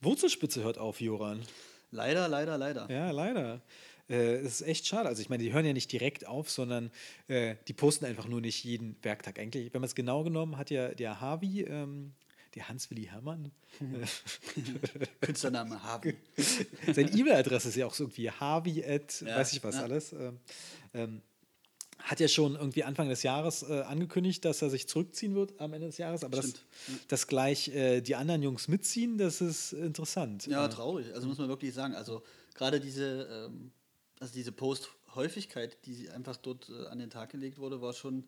Wurzelspitze hört auf, Joran. Leider, leider, leider. Ja, leider. Äh, es ist echt schade. Also ich meine, die hören ja nicht direkt auf, sondern äh, die posten einfach nur nicht jeden Werktag. Eigentlich, wenn man es genau genommen hat, ja der Harvey, ähm, der Hans-Willi Hermann. Künstlername Harvey. Seine E-Mail-Adresse ist ja auch so irgendwie harvey at, Ja, weiß ich was ja. alles. Ähm, ähm, hat ja schon irgendwie Anfang des Jahres äh, angekündigt, dass er sich zurückziehen wird am Ende des Jahres, aber das, Stimmt. dass gleich äh, die anderen Jungs mitziehen, das ist interessant. Ja, Äh, traurig. Also muss man wirklich sagen. Also gerade diese, ähm, also diese Post-Häufigkeit, die einfach dort äh, an den Tag gelegt wurde, war schon,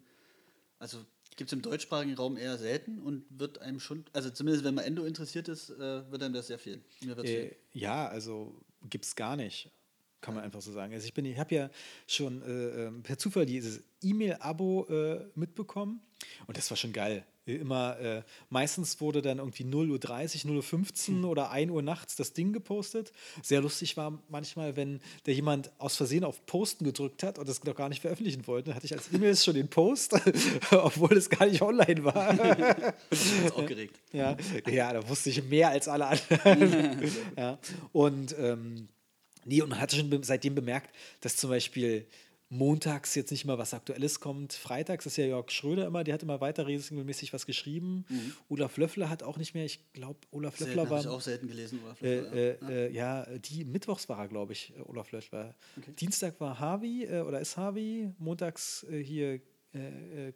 also gibt es im deutschsprachigen Raum eher selten und wird einem schon, also zumindest wenn man Endo interessiert ist, äh, wird einem das sehr fehlen. Äh, fehlen. ja, also gibt es gar nicht. Kann man einfach so sagen. Also ich bin, ich habe ja schon äh, ähm, per Zufall dieses E-Mail-Abo äh, mitbekommen und das war schon geil. Immer, äh, meistens wurde dann irgendwie 0.30 Uhr, 0.15 Hm. Uhr oder 1 Uhr nachts das Ding gepostet. Sehr lustig war manchmal, wenn da jemand aus Versehen auf Posten gedrückt hat und das noch gar nicht veröffentlichen wollte, dann hatte ich als E-Mails schon den Post, obwohl es gar nicht online war. Jetzt aufgeregt. Ja, ja, da wusste ich mehr als alle anderen. ja. Und ähm, nee, und man hatte schon seitdem bemerkt, dass zum Beispiel montags jetzt nicht mal was Aktuelles kommt. Freitags ist ja Jörg Schröder immer, der hat immer weiter regelmäßig was geschrieben. Olaf Löffler hat auch nicht mehr, ich glaube, Olaf Selten, Löffler habe ich war. auch selten gelesen. Oder Äh, äh, äh, ja, die Mittwochs war er, glaube ich, äh, Olaf Löffler. Dienstag war Harvey äh, oder ist Harvey. Montags äh, hier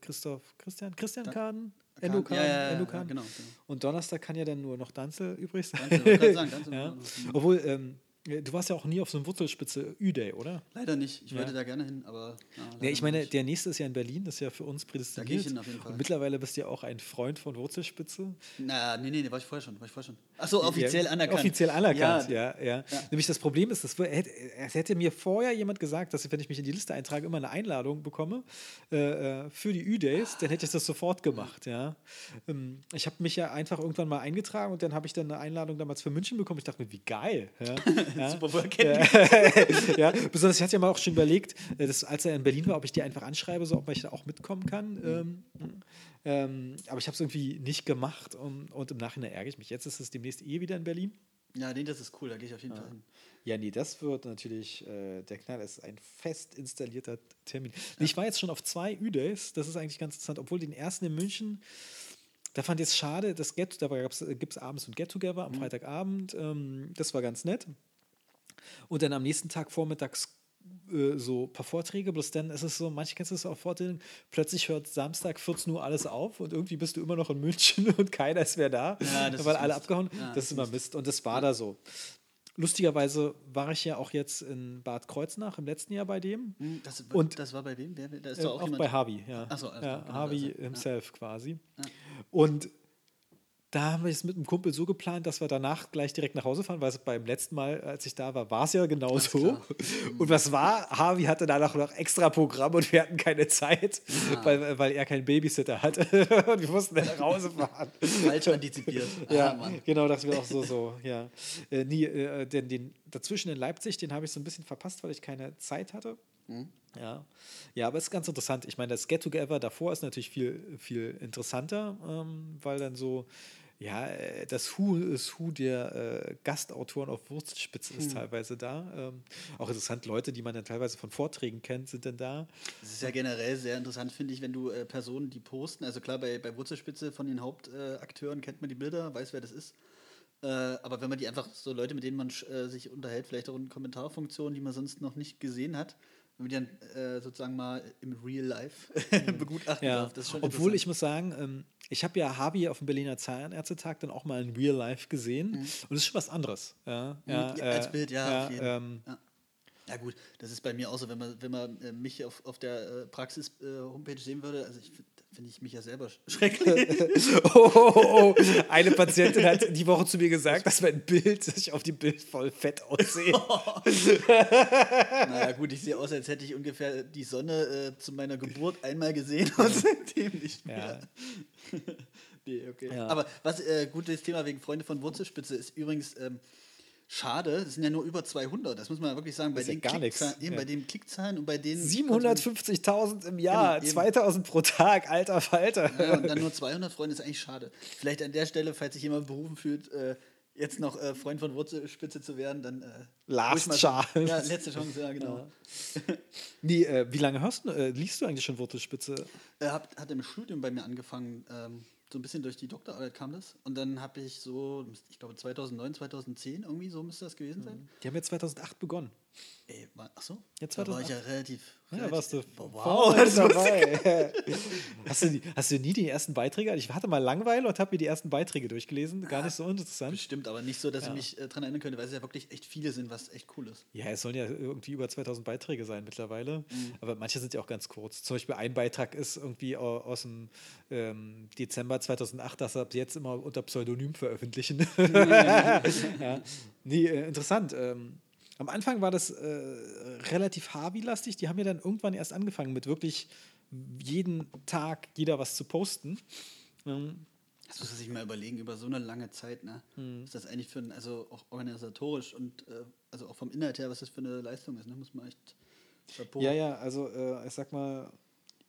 Christoph, Christian, Christian Kahn, Endo Kahn, Ja, ja, ja, ja, genau, genau. Und Donnerstag kann ja dann nur noch Danzel übrig sein. Danze, wollte gerade sagen, Danze ja. war Obwohl, ähm, du warst ja auch nie auf so einem Wurzelspitze Ü-Day, oder? Leider nicht. Ich Ja. wollte da gerne hin, aber. Ja, ich meine, nicht. der nächste ist ja in Berlin, das ist ja für uns prädestiniert. Da gehe ich hin auf jeden Fall. Und mittlerweile bist du ja auch ein Freund von Wurzelspitze. Na, nee, nee, nee, war ich vorher schon. War ich vorher schon. Achso, offiziell ja, anerkannt. Offiziell anerkannt, Ja, ja. Nämlich das Problem ist, wär- hätte, es hätte mir vorher jemand gesagt, dass ich, wenn ich mich in die Liste eintrage, immer eine Einladung bekomme äh, äh, für die Ü-Days, dann hätte ich das sofort gemacht, ja. Ähm, ich habe mich ja einfach irgendwann mal eingetragen und dann habe ich dann eine Einladung damals für München bekommen. Ich dachte mir, wie geil. Ja, ja. Super, woher kennt ja, besonders, ich hatte ja mal auch schon überlegt, äh, dass, als er in Berlin war, ob ich die einfach anschreibe, so, ob ich da auch mitkommen kann. Ähm, ähm, aber ich habe es irgendwie nicht gemacht und, und im Nachhinein ärgere ich mich. Jetzt ist es demnächst eh wieder in Berlin. Ja, nee, das ist cool, da gehe ich auf jeden Fall hin. Ja, nee, das wird natürlich äh, der Knall. Das ist ein fest installierter Termin. Nee, Ich war jetzt schon auf zwei Ü-Days. Das ist eigentlich ganz interessant. Obwohl den ersten in München, da fand ich es schade, das Get, da gibt es abends ein Get-Together am Freitagabend. Ähm, das war ganz nett. Und dann am nächsten Tag vormittags äh, so ein paar Vorträge, bloß dann ist es so, manche kennst du das auch Vorträge, plötzlich hört Samstag 14 Uhr alles auf und irgendwie bist du immer noch in München und keiner ist mehr da, Ja, das weil ist alle Mist. abgehauen. Ja, das ist immer Mist und das war da so. Lustigerweise war ich ja auch jetzt in Bad Kreuznach im letzten Jahr bei dem. Hm, Das, Und- das war bei wem? Wer, da ist Äh, auch, auch bei Harvey, ja. Ach so, also, ja genau, Harvey also, ja. himself quasi. Und da haben wir es mit einem Kumpel so geplant, dass wir danach gleich direkt nach Hause fahren, weil es beim letzten Mal, als ich da war, war es ja genau so. klar. Und was war? Harvey hatte danach noch extra Programm und wir hatten keine Zeit, Ah. weil, weil er keinen Babysitter hatte. und wir mussten dann nach Hause fahren. Falsch antizipiert. Ja, Ah, genau, ich mir auch so, so, ja. Äh, nie, äh, den, den, dazwischen in Leipzig, den habe ich so ein bisschen verpasst, weil ich keine Zeit hatte. Mhm. Ja. ja, aber es ist ganz interessant. Ich meine, das Get-Together davor ist natürlich viel, viel interessanter, ähm, weil dann so, ja, äh, das Who ist Who der äh, Gastautoren auf Wurzelspitze ist teilweise da. Ähm, auch interessant, Leute, die man dann teilweise von Vorträgen kennt, sind dann da. Das ist ja generell sehr interessant, finde ich, wenn du äh, Personen, die posten, also klar, bei, bei Wurzelspitze von den Hauptakteuren kennt man die Bilder, weiß, wer das ist. Äh, aber wenn man die einfach so Leute, mit denen man äh, sich unterhält, vielleicht auch in Kommentarfunktionen, die man sonst noch nicht gesehen hat, wenn man die dann äh, sozusagen mal im Real Life begutachten Ja, darf, das ist schon obwohl ich muss sagen, ähm, ich habe ja Harvey auf dem Berliner Zahnärztetag dann auch mal in Real Life gesehen und das ist schon was anderes. Ja, ja, Mhm. Ja, als äh, Bild, ja, jeden. ähm, Ja. Ja gut, das ist bei mir auch so, wenn man, wenn man äh, mich auf, auf der äh, Praxis-Homepage sehen würde, also ich finde find ich mich ja selber sch- schrecklich. oh, oh, oh, oh. Eine Patientin hat die Woche zu mir gesagt, dass mein Bild, dass ich auf dem Bild voll fett aussehe. naja gut, ich sehe aus, als hätte ich ungefähr die Sonne äh, zu meiner Geburt einmal gesehen und seitdem nicht mehr. nee, okay. Ja. Aber was äh, gutes Thema wegen Freunde von Wurzelspitze ist übrigens ähm, schade, das sind ja nur über 200, das muss man wirklich sagen, bei ja den, gar nichts. Klickzahlen, eben Ja. bei den Klickzahlen und bei den 750.000 im Jahr, Genau, eben. 2000 pro Tag, alter Falter. Ja, und dann nur 200 Freunde ist eigentlich schade. Vielleicht an der Stelle, falls sich jemand berufen fühlt, äh, jetzt noch äh, Freund von Wurzelspitze zu werden, dann. Äh, Last mal, Chance. Ja, letzte Chance, ja, genau. Ja. Nee, äh, wie lange hörst du, äh, liest du eigentlich schon Wurzelspitze? Er hat, hat im Studium bei mir angefangen, ähm, so ein bisschen durch die Doktorarbeit kam das. Und dann habe ich so, ich glaube 2009, 2010 irgendwie, so müsste das gewesen sein. Die haben ja 2008 begonnen. Ey, war, ach so? Ja, da war ich 2008. ja relativ. Ja, relativ warst du Wow, das dabei. hast, du, hast du nie die ersten Beiträge? Ich hatte mal Langeweile und habe mir die ersten Beiträge durchgelesen. Gar nicht so interessant. Bestimmt, aber nicht so, dass Ja. ich mich äh, dran erinnern könnte, weil es ja wirklich echt viele sind, was echt cool ist. Ja, es sollen ja irgendwie über 2000 Beiträge sein mittlerweile. Mhm. Aber manche sind ja auch ganz kurz. Zum Beispiel ein Beitrag ist irgendwie au- aus dem ähm, Dezember 2008, dass sie ab jetzt immer unter Pseudonym veröffentlichen. ja. Nee, äh, interessant. Ähm, am Anfang war das äh, relativ Harvey-lastig. Die haben ja dann irgendwann erst angefangen mit wirklich jeden Tag jeder was zu posten. Ähm, Das muss man sich mal überlegen, über so eine lange Zeit, ne? Hm. Was das eigentlich für ein, also auch organisatorisch und äh, also auch vom Inhalt her, was das für eine Leistung ist, ne? Muss man echt. Chapeau. Ja, ja, also äh, ich sag mal,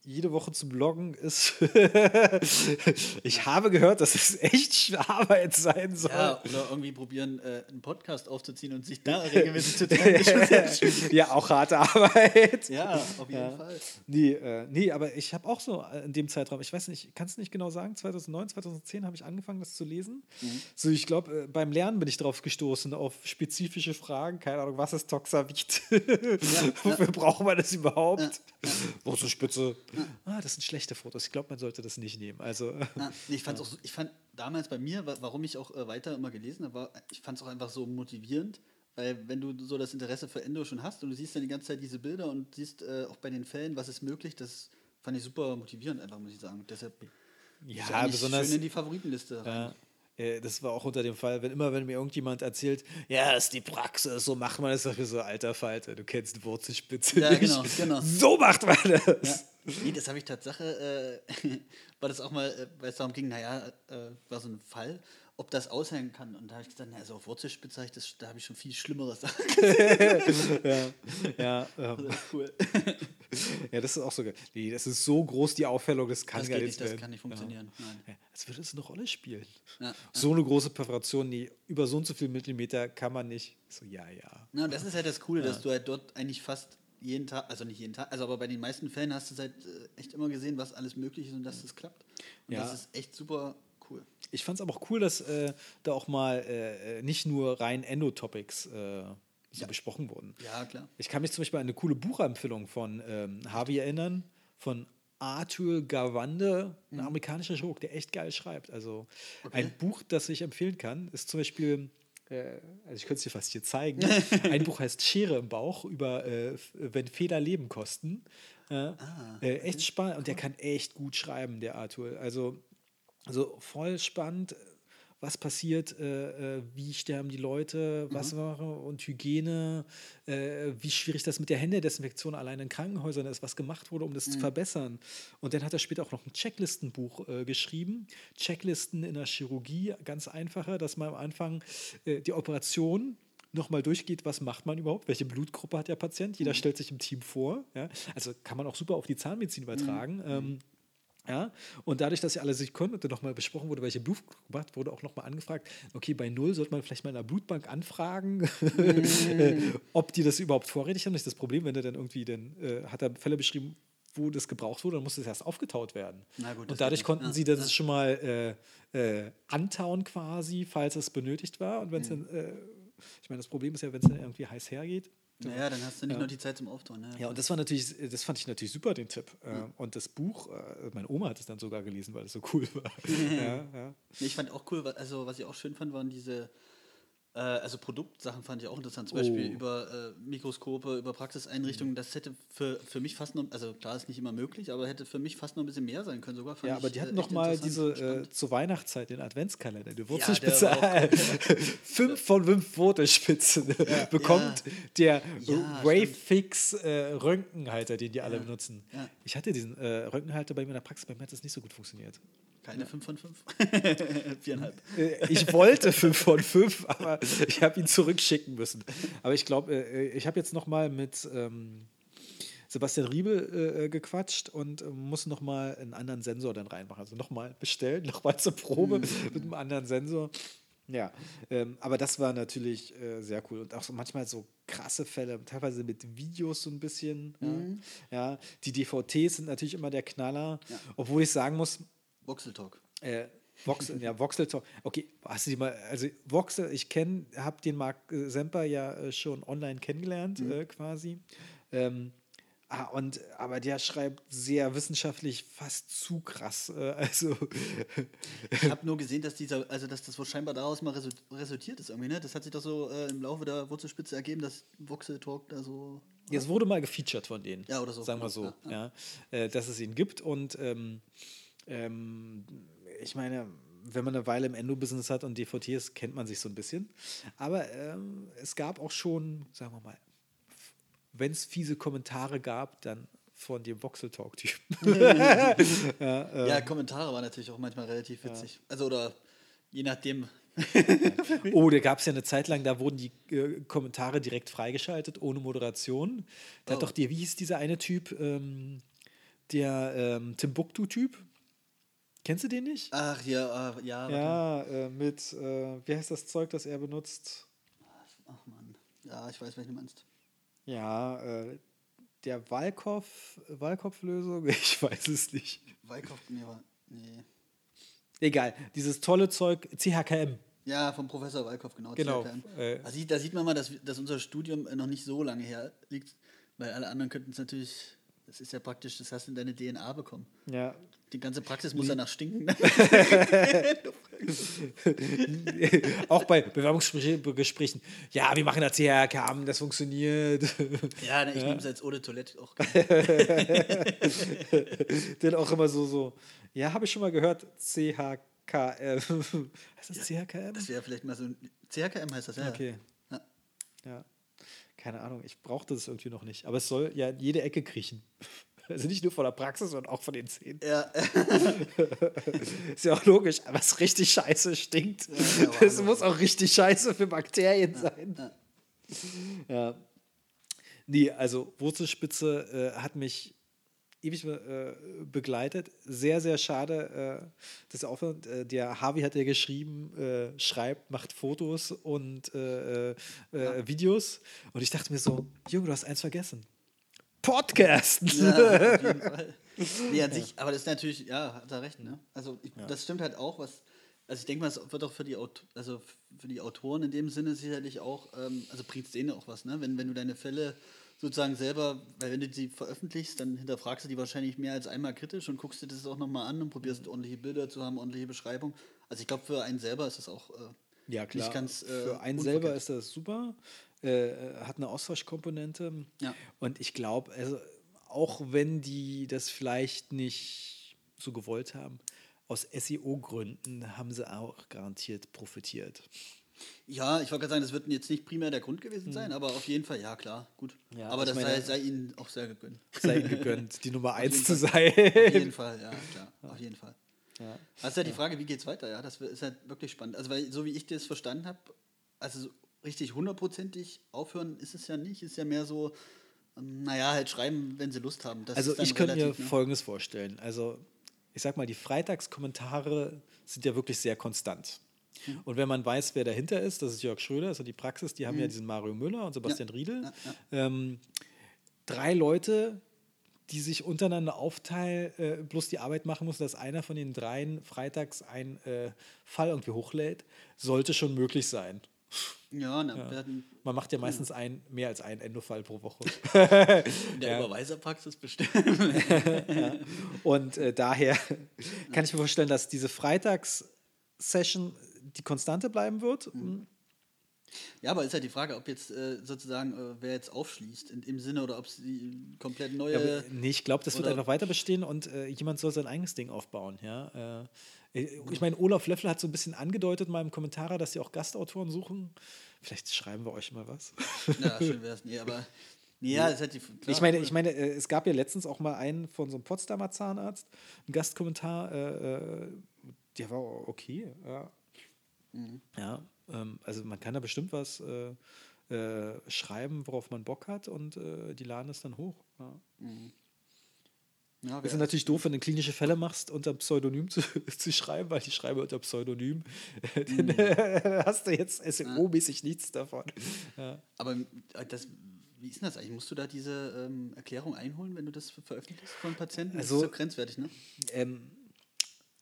jede Woche zu bloggen ist. ich habe gehört, dass es echt Arbeit sein soll. Ja, oder irgendwie probieren, äh, einen Podcast aufzuziehen und sich da regelmäßig zu treffen. ist ja, auch harte Arbeit. Ja, auf jeden Ja. Fall. Nee, äh, nee, aber ich habe auch so äh, in dem Zeitraum, ich weiß nicht, kannst du nicht genau sagen, 2009, 2010 habe ich angefangen, das zu lesen. Mhm. So, ich glaube, äh, beim Lernen bin ich drauf gestoßen, auf spezifische Fragen, keine Ahnung, was ist Toxavit? Wofür braucht man das überhaupt? Wurzelspitze. Ah, das sind schlechte Fotos. Ich glaube, man sollte das nicht nehmen. Also, Ja, nee, ich fand's auch so, ich fand damals bei mir, wa- warum ich auch äh, weiter immer gelesen habe, war, ich fand es auch einfach so motivierend, weil wenn du so das Interesse für Endo schon hast und du siehst dann die ganze Zeit diese Bilder und siehst äh, auch bei den Fällen, was ist möglich, das fand ich super motivierend einfach, muss ich sagen. Deshalb ja, eigentlich besonders. schön in die Favoritenliste. rein. Ja, äh, das war auch unter dem Fall, wenn immer, wenn mir irgendjemand erzählt, ja, ist die Praxis, so macht man das, sag ich so, alter Falter, du kennst Wurzelspitze Ja, nicht. genau, genau. So macht man das. Ja. Nee, das habe ich Tatsache, äh, war das auch mal, äh, weil es darum ging, naja, äh, war so ein Fall, ob das aushängen kann. Und da habe ich gesagt, na, also auf Wurzelspitze, hab ich das, da habe ich schon viel schlimmere Sachen. ja, ja, ähm, Das ist cool. ja, das ist auch so geil. Nee, das ist so groß, die Aufhellung, das kann Das gar geht nichts nicht, das kann nicht funktionieren. Nein. Ja. Ja, als würde es eine Rolle spielen. Ja. So eine große Perforation, nee, über so und so viel Millimeter kann man nicht. So, ja, ja. Na, und das ist halt das Coole, dass du halt dort eigentlich fast jeden Tag, also nicht jeden Tag, also aber bei den meisten Fällen hast du es halt äh, echt immer gesehen, was alles möglich ist und dass es klappt. Und Ja. das ist echt super cool. Ich fand es aber auch cool, dass äh, da auch mal äh, nicht nur rein Endotopics äh, so besprochen wurden. Ja, klar. Ich kann mich zum Beispiel an eine coole Buchempfehlung von ähm, Harvey erinnern, von Arthur Gawande, ein amerikanischer Chirurg, der echt geil schreibt. Also ein Buch, das ich empfehlen kann, ist zum Beispiel, äh, also ich könnte es dir fast hier zeigen, ein Buch heißt Schere im Bauch über, äh, wenn Fehler Leben kosten. Äh, äh, echt spannend und der kann echt gut schreiben, der Arthur. Also, also voll spannend, was passiert, äh, äh, wie sterben die Leute, was machen und Hygiene, äh, wie schwierig das mit der Händedesinfektion allein in Krankenhäusern ist, was gemacht wurde, um das zu verbessern. Und dann hat er später auch noch ein Checklistenbuch äh, geschrieben. Checklisten in der Chirurgie, ganz einfacher, dass man am Anfang äh, die Operation nochmal durchgeht, was macht man überhaupt, welche Blutgruppe hat der Patient, jeder stellt sich im Team vor. Ja? Also kann man auch super auf die Zahnmedizin übertragen. Ähm, ja, und dadurch, dass sie alle sich können und dann nochmal besprochen wurde, welche Blutgruppe hat, wurde auch nochmal angefragt, okay, bei Null sollte man vielleicht mal in der Blutbank anfragen, äh, ob die das überhaupt vorrätig haben. Das ist das Problem, wenn er dann irgendwie, dann äh, hat er Fälle beschrieben, wo das gebraucht wurde, dann musste es erst aufgetaut werden. Gut, und dadurch konnten Ja, sie das ja. schon mal äh, äh, antauen quasi, falls es benötigt war. Und wenn es Mhm. dann, äh, ich meine, das Problem ist ja, wenn es dann irgendwie heiß hergeht, Naja, dann hast du nicht Ja. noch die Zeit zum Auftauen. Ne? ja, und das war natürlich, das fand ich natürlich super, den Tipp. Äh, Und das Buch, äh, meine Oma hat es dann sogar gelesen, weil es so cool war. ja, ja. Ich fand auch cool, also was ich auch schön fand, waren diese, äh, also Produktsachen fand ich auch interessant. Zum Beispiel Oh. über äh, Mikroskope, über Praxiseinrichtungen. Das hätte für, für mich fast noch, also klar ist nicht immer möglich, aber hätte für mich fast noch ein bisschen mehr sein können sogar. Ja, aber ich, die äh, hatten echt noch mal diese äh, zur Weihnachtszeit den Adventskalender. Die Wurzelspitze, war fünf von fünf Wurzelspitzen bekommt der Ja, Wavefix äh, Röntgenhalter, den die alle benutzen. Ja. Ich hatte diesen äh, Röntgenhalter bei mir in der Praxis, bei mir hat das nicht so gut funktioniert. Keine 5 von 5. Viereinhalb. Äh, ich wollte 5 von 5, aber ich habe ihn zurückschicken müssen. Aber ich glaube, äh, ich habe jetzt noch mal mit ähm, Sebastian Riebel äh, gequatscht und äh, muss noch mal einen anderen Sensor dann reinmachen. Also noch mal bestellen, noch mal zur Probe mit einem anderen Sensor. Ja, ähm, aber das war natürlich äh, sehr cool und auch so manchmal so krasse Fälle, teilweise mit Videos so ein bisschen. Mhm. Ja, ja. die DVTs sind natürlich immer der Knaller, obwohl ich sagen muss, Voxel Talk. äh, Voxel, ja, Voxel Talk. Okay, hast du die mal, also Voxel, ich kenne, habe den Marc äh, Semper ja äh, schon online kennengelernt, äh, quasi. Ähm, ah, und, aber der schreibt sehr wissenschaftlich, fast zu krass. Äh, also, Ich habe nur gesehen, dass dieser, also dass das wohl scheinbar daraus mal resu- resultiert ist irgendwie, ne? Das hat sich doch so äh, im Laufe der Wurzelspitze ergeben, dass Voxel Talk da so. es wurde mal gefeatured von denen. Ja, oder so, Sagen wir so, Ja, ja, Äh, dass es ihn gibt. Und ähm, ähm, ich meine, wenn man eine Weile im Endo-Business hat und DVT ist, kennt man sich so ein bisschen. Aber ähm, es gab auch schon, sagen wir mal, wenn es fiese Kommentare gab, dann von dem Voxel-Talk-Typen. Ja, Kommentare waren natürlich auch manchmal relativ witzig. Also oder je nachdem. Oh, da gab es ja eine Zeit lang, da wurden die äh, Kommentare direkt freigeschaltet, ohne Moderation. Da hat Oh. doch dir, wie hieß dieser eine Typ, ähm, der ähm, Timbuktu-Typ? Kennst du den nicht? Ach ja, äh, ja. Ja, äh, mit, äh, wie heißt das Zeug, das er benutzt? Ach man. Ja, ich weiß, welchen du meinst. Ja, äh, der Walkopf, Walkopf-Lösung, ich weiß es nicht. Weikopf, nee, war, nee. Egal, dieses tolle Zeug, CHKM. Ja, vom Professor Walkoff, genau. Genau, äh, da, sieht, man mal, dass, dass unser Studium äh, noch nicht so lange her liegt, weil alle anderen könnten es natürlich, das ist ja praktisch, das hast du in deine DNA bekommen. Ja. Die ganze Praxis muss danach stinken. Auch bei Bewerbungsgesprächen. Ja, wir machen da CHKM, das funktioniert. ja, ne, ich nehme es Eau de Toilette auch. Dann auch immer so, so, ja, habe ich schon mal gehört, CHKM. Heißt das CHKM? Das wäre vielleicht mal so ein. CHKM heißt das, ja. Okay. Ja. Ja. Keine Ahnung, ich brauchte das irgendwie noch nicht. Aber es soll ja in jede Ecke kriechen. Also nicht nur von der Praxis, sondern auch von den Zähnen. Ja, Ist ja auch logisch, aber es richtig scheiße stinkt. ja, das muss auch richtig scheiße für Bakterien sein. ja. Ja. Nee, also Wurzelspitze äh, hat mich ewig äh, begleitet. Sehr, sehr schade, äh, dass er aufhört. Äh, der Harvey hat ja geschrieben, äh, schreibt, macht Fotos und äh, äh, äh, Videos. Und ich dachte mir so, Junge, du hast eins vergessen. Podcasten. Ja, auf jeden Fall. Nee, an sich, aber das ist natürlich, ja, hat er recht, ne? Also ich, das stimmt halt auch, was, also ich denke mal, es wird auch für die, Aut also für die Autoren in dem Sinne sicherlich auch, ähm, also bringt es denen auch was, ne? Wenn, wenn du deine Fälle sozusagen selber, weil wenn du sie veröffentlichst, dann hinterfragst du die wahrscheinlich mehr als einmal kritisch und guckst dir das auch nochmal an und probierst ordentliche Bilder zu haben, ordentliche Beschreibung. Also ich glaube, für einen selber ist das auch äh, Ja, klar. nicht ganz äh, Für einen unverkehrt. selber ist das super. Äh, hat eine Austauschkomponente. Ja. Und ich glaube, also, auch wenn die das vielleicht nicht so gewollt haben, aus SEO-Gründen haben sie auch garantiert profitiert. Ja, ich wollte gerade sagen, das wird jetzt nicht primär der Grund gewesen sein, aber auf jeden Fall, ja klar, gut. Hm. Ja, aber das meine- sei, sei ihnen auch sehr gegönnt. Sei ihnen gegönnt, die Nummer eins jeden zu Fall. sein. Auf jeden Fall, ja, klar, auf jeden Fall. Ja. Das ist ja die Frage, wie geht's weiter, ja, das ist halt wirklich spannend. Also, weil, so wie ich das verstanden habe, also so richtig hundertprozentig aufhören ist es ja nicht, ist ja mehr so, ähm, naja, halt schreiben, wenn sie Lust haben. Das Also ich könnte mir ne? Folgendes vorstellen. Also ich sag mal, die Freitagskommentare sind ja wirklich sehr konstant. Mhm. Und wenn man weiß, wer dahinter ist, das ist Jörg Schröder, also die Praxis, die haben ja diesen Mario Müller und Sebastian Riedel. Mhm. Ja, Ähm, drei Leute, die sich untereinander aufteilen, äh, bloß die Arbeit machen müssen, dass einer von den dreien freitags einen äh, Fall irgendwie hochlädt, sollte schon möglich sein. Ja, na, hatten Man macht ja meistens ein, mehr als einen Endofall pro Woche. in der Überweiserpraxis bestimmt. Und äh, daher kann ich mir vorstellen, dass diese Freitags-Session die Konstante bleiben wird. Ja, aber ist halt die Frage, ob jetzt äh, sozusagen, äh, wer jetzt aufschließt, in, im Sinne oder ob es die komplett neue. Ja, aber, nee, ich glaube, das wird einfach weiter bestehen und äh, jemand soll sein eigenes Ding aufbauen. Ja? Äh, ich meine, Olaf Löffler hat so ein bisschen angedeutet mal im Kommentar, dass sie auch Gastautoren suchen. Vielleicht schreiben wir euch mal was. ja, schön wäre es. Nee, aber. Ja, das halt die. Klar, ich meine, ich meine, äh, es gab ja letztens auch mal einen von so einem Potsdamer Zahnarzt, einen Gastkommentar, äh, äh, der war okay. Ja, Mhm. ja ähm, also man kann da bestimmt was äh, äh, schreiben, worauf man Bock hat und die laden es dann hoch. Ja. Ja, Das ist natürlich doof, wenn du klinische Fälle machst, unter Pseudonym zu, zu schreiben, weil ich schreibe unter Pseudonym. Dann äh, hast du jetzt SEO-mäßig nichts davon. Ja. Aber äh, das, wie ist denn das eigentlich? Musst du da diese ähm, Erklärung einholen, wenn du das ver- veröffentlichst von Patienten? Das Also- ist so grenzwertig, ne? Ähm,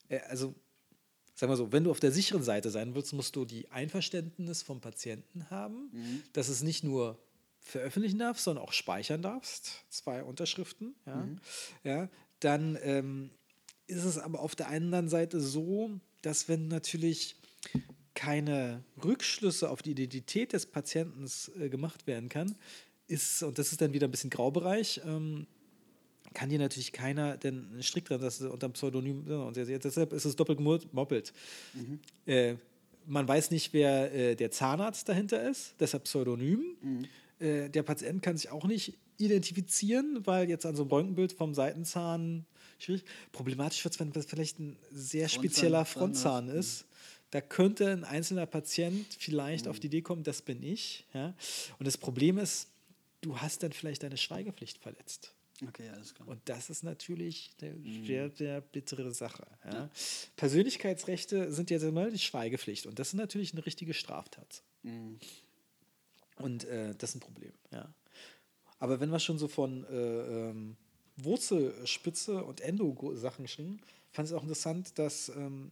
äh, also, sag mal so, wenn du auf der sicheren Seite sein willst, musst du die Einverständnis vom Patienten haben, dass es nicht nur veröffentlichen darfst, sondern auch speichern darfst. Zwei Unterschriften. Ja. Ja, dann ähm, ist es aber auf der anderen Seite so, dass wenn natürlich keine Rückschlüsse auf die Identität des Patienten äh, gemacht werden kann, ist, und das ist dann wieder ein bisschen Graubereich, ähm, kann dir natürlich keiner denn einen Strick dran, dass du unter dem Pseudonym, ja, und deshalb ist es doppelt gemor- moppelt. Äh, man weiß nicht, wer äh, der Zahnarzt dahinter ist, deshalb Pseudonym. Äh, der Patient kann sich auch nicht identifizieren, weil jetzt an so einem Röntgenbild vom Seitenzahn schwierig. Problematisch wird es, wenn das vielleicht ein sehr Frontzahn spezieller Frontzahn ist. ist. Da könnte ein einzelner Patient vielleicht auf die Idee kommen, das bin ich. Ja? Und das Problem ist, du hast dann vielleicht deine Schweigepflicht verletzt. Okay, alles klar. Und das ist natürlich eine sehr, sehr bittere Sache. Ja. Persönlichkeitsrechte sind ja immer die Schweigepflicht und das ist natürlich eine richtige Straftat. Mhm. Und äh, das ist ein Problem. Ja. Aber wenn wir schon so von äh, ähm, Wurzelspitze und Endo-Sachen schwingen, fand ich es auch interessant, dass ähm,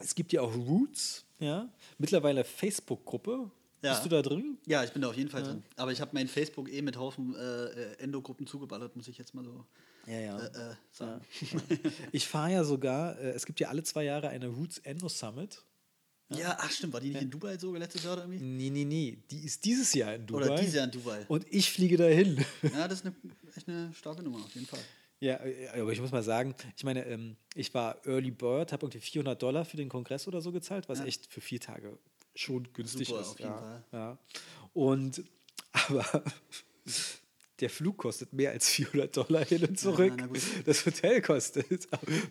es gibt ja auch Roots, ja, mittlerweile Facebook-Gruppe. Ja. Bist du da drin? Ja, ich bin da auf jeden Fall drin. Aber ich habe mein Facebook eh mit Haufen äh, äh, Endogruppen zugeballert, muss ich jetzt mal so Ja, ja. äh, äh, sagen. Ich fahre ja sogar, äh, es gibt ja alle zwei Jahre eine Roots Endo Summit. Ja, ach stimmt, war die nicht in Dubai sogar letztes Jahr oder irgendwie? Nee, nee, nee. Die ist dieses Jahr in Dubai. Oder dieses Jahr in Dubai. Und ich fliege dahin. Ja, das ist eine, echt eine starke Nummer, auf jeden Fall. ja, äh, aber ich muss mal sagen, ich meine, ähm, ich war Early Bird, habe irgendwie 400 Dollar für den Kongress oder so gezahlt, was Ja. echt für vier Tage schon günstig Super, ist. auf jeden ja, Fall. Ja. Und, aber der Flug kostet mehr als 400 Dollar hin und zurück. na gut. das Hotel kostet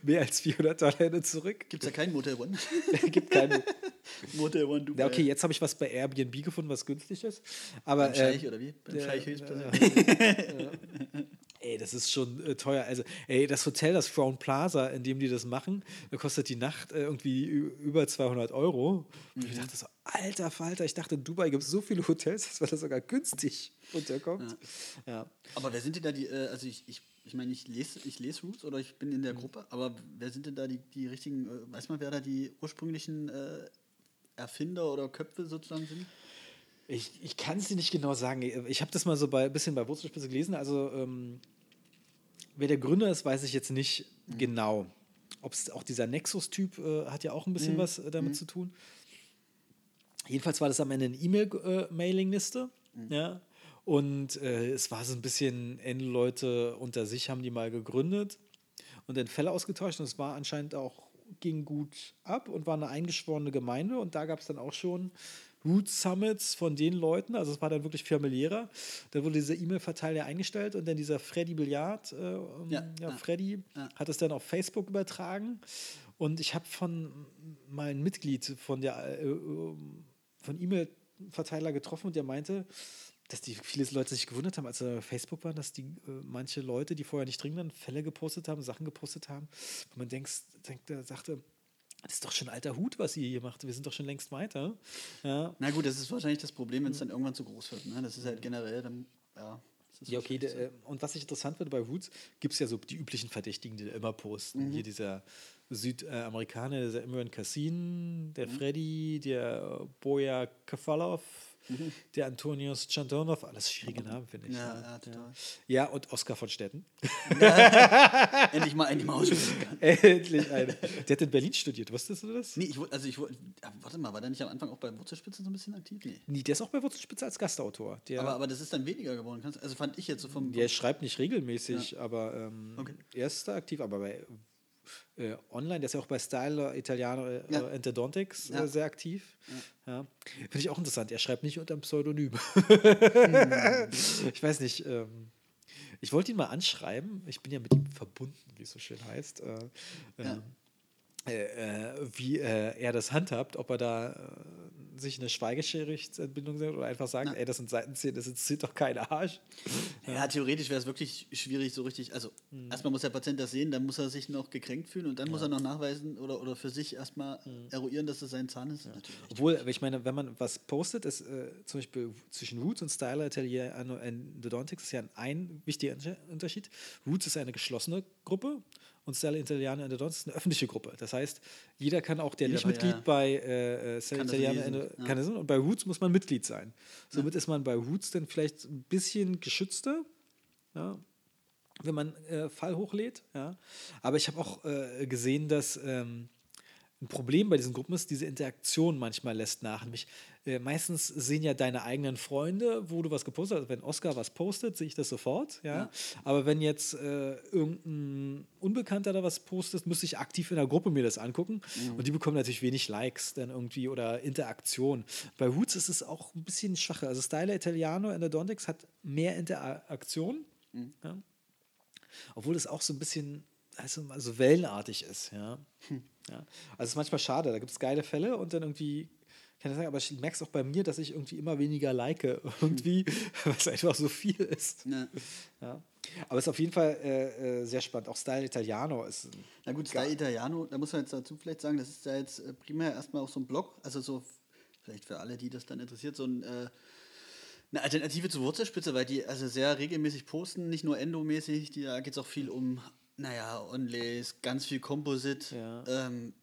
mehr als 400 Dollar hin und zurück. Gibt es da keinen Motel One? Gibt keinen. Motel One Dubai. Ja, okay, jetzt habe ich was bei Airbnb gefunden, was günstig ist. Aber, Beim Scheich ähm, oder wie? Beim der- Scheich höchstpersönlich. Ey, das ist schon äh, teuer. Also, ey, das Hotel, das Crown Plaza, in dem die das machen, da kostet die Nacht äh, irgendwie über 200 Euro. Und ich dachte so, alter Falter, ich dachte, in Dubai gibt es so viele Hotels, dass man da sogar günstig runterkommt. Ja. Aber wer sind denn da die, äh, also ich, ich, ich meine, ich lese, ich lese Roots oder ich bin in Mhm. der Gruppe, aber wer sind denn da die, die richtigen, äh, weiß man, wer da die ursprünglichen äh, Erfinder oder Köpfe sozusagen sind? Ich, ich kann es dir nicht genau sagen. Ich habe das mal so ein bisschen bei Wurzelspitze gelesen. Also, ähm, wer der Gründer ist, weiß ich jetzt nicht genau. Ob es auch dieser Nexus-Typ äh, hat ja auch ein bisschen was äh, damit zu tun. Jedenfalls war das am Ende eine E-Mail-Mailing-Liste. Ja. Und äh, es war so ein bisschen, N-Leute unter sich haben die mal gegründet und dann Fälle ausgetauscht. Und es war anscheinend auch, ging gut ab und war eine eingeschworene Gemeinde. Und da gab es dann auch schon Root Summits von den Leuten. Also es war dann wirklich familiärer. Da wurde dieser E-Mail-Verteiler eingestellt und dann dieser Freddy Billiard, äh, ähm, Ja, ja. Freddy, Ja. hat es dann auf Facebook übertragen. Und ich habe von ein Mitglied von der äh, äh, von E-Mail-Verteiler getroffen und der meinte, dass die viele Leute sich gewundert haben, als sie auf Facebook waren, dass die äh, manche Leute, die vorher nicht drin waren, Fälle gepostet haben, Sachen gepostet haben, wo man denkt, denkt er sagte, das ist doch schon alter Hut, was ihr hier macht. Wir sind doch schon längst weiter. Ja, Na gut, das ist wahrscheinlich das Problem, wenn es dann irgendwann zu groß wird. Ne? Das ist halt generell, dann, ja. Ja, okay. Der, äh, und was ich interessant finde bei Roots, gibt es ja so die üblichen Verdächtigen, die da immer posten. Hier dieser Südamerikaner, dieser Imran Kassin, der Freddy, der Boja Kafalov, der Antonius Chantonov, alles schwierige Namen, finde ich. Ja, ne? ja, total. ja, und Oskar von Stetten. so. Endlich mal mal aussprechen kann. Endlich eine. Der hat in Berlin studiert, wusstest du das? Nee, ich, also ich, ja, warte mal, war der nicht am Anfang auch bei Wurzelspitze so ein bisschen aktiv? Nee. Nee, der ist auch bei Wurzelspitze als Gastautor. Der, Aber, aber das ist dann weniger geworden. Also fand ich jetzt so vom. der schreibt nicht regelmäßig, aber ähm, Okay. er ist da aktiv, aber bei äh, online, der ist ja auch bei Style Italiano äh, Ja. Entodontics Ja. äh, sehr aktiv. Ja. Finde ich auch interessant. Er schreibt nicht unter einem Pseudonym. ich weiß nicht. Ähm, ich wollte ihn mal anschreiben. Ich bin ja mit ihm verbunden, wie es so schön heißt. Äh, ähm, äh, äh, wie äh, er das handhabt, ob er da äh, sich eine Schweigeschriftsentbindung sind oder einfach sagen, ey, das sind Seitenzähne, das interessiert doch keinen Arsch. Ja, theoretisch wäre es wirklich schwierig, so richtig. Also, Mhm. erstmal muss der Patient das sehen, dann muss er sich noch gekränkt fühlen und dann muss er noch nachweisen oder, oder für sich erstmal Mhm. eruieren, dass das sein Zahn ist. Obwohl, ich meine, wenn man was postet, ist äh, zum Beispiel zwischen Roots und Styler Atelier Endodontics ist ja ein wichtiger Unter- Unterschied. Roots ist eine geschlossene Gruppe und Styler Italiano Endodontics ist eine öffentliche Gruppe. Das heißt, jeder kann auch, der Jeder nicht kann, Mitglied ja. bei äh, äh, Italiano lesen, Endo- ja. kann sein. und bei Roots muss man Mitglied sein. Somit ist man bei Roots dann vielleicht ein bisschen geschützter. Ja, wenn man äh, Fall hochlädt. Ja. Aber ich habe auch äh, gesehen, dass ähm, ein Problem bei diesen Gruppen ist, diese Interaktion manchmal lässt nach. Nämlich, äh, meistens sehen ja deine eigenen Freunde, wo du was gepostet hast. Also wenn Oscar was postet, sehe ich das sofort. Ja? Ja. Aber wenn jetzt äh, irgendein Unbekannter da was postet, müsste ich aktiv in der Gruppe mir das angucken. Und die bekommen natürlich wenig Likes dann irgendwie oder Interaktion. Bei Roots ist es auch ein bisschen schwacher. Also Styler Italiano Endodontics hat mehr Interaktion. Ja? Obwohl es auch so ein bisschen also, also wellenartig ist, ja. ja. Also es ist manchmal schade, da gibt es geile Fälle und dann irgendwie, kann ich sagen, aber ich merke es auch bei mir, dass ich irgendwie immer weniger like, irgendwie, weil es einfach so viel ist. Ja. Ja. Aber es ist auf jeden Fall äh, äh, sehr spannend. Auch Style Italiano ist Na gut, Style Italiano, da muss man jetzt dazu vielleicht sagen, das ist ja jetzt äh, primär erstmal auch so ein Blog, also so, vielleicht für alle, die das dann interessiert, so ein, äh, eine Alternative zur Wurzelspitze, weil die also sehr regelmäßig posten, nicht nur endomäßig, die, da geht es auch viel um, naja, Onlays, ganz viel Composite, Ja. ähm,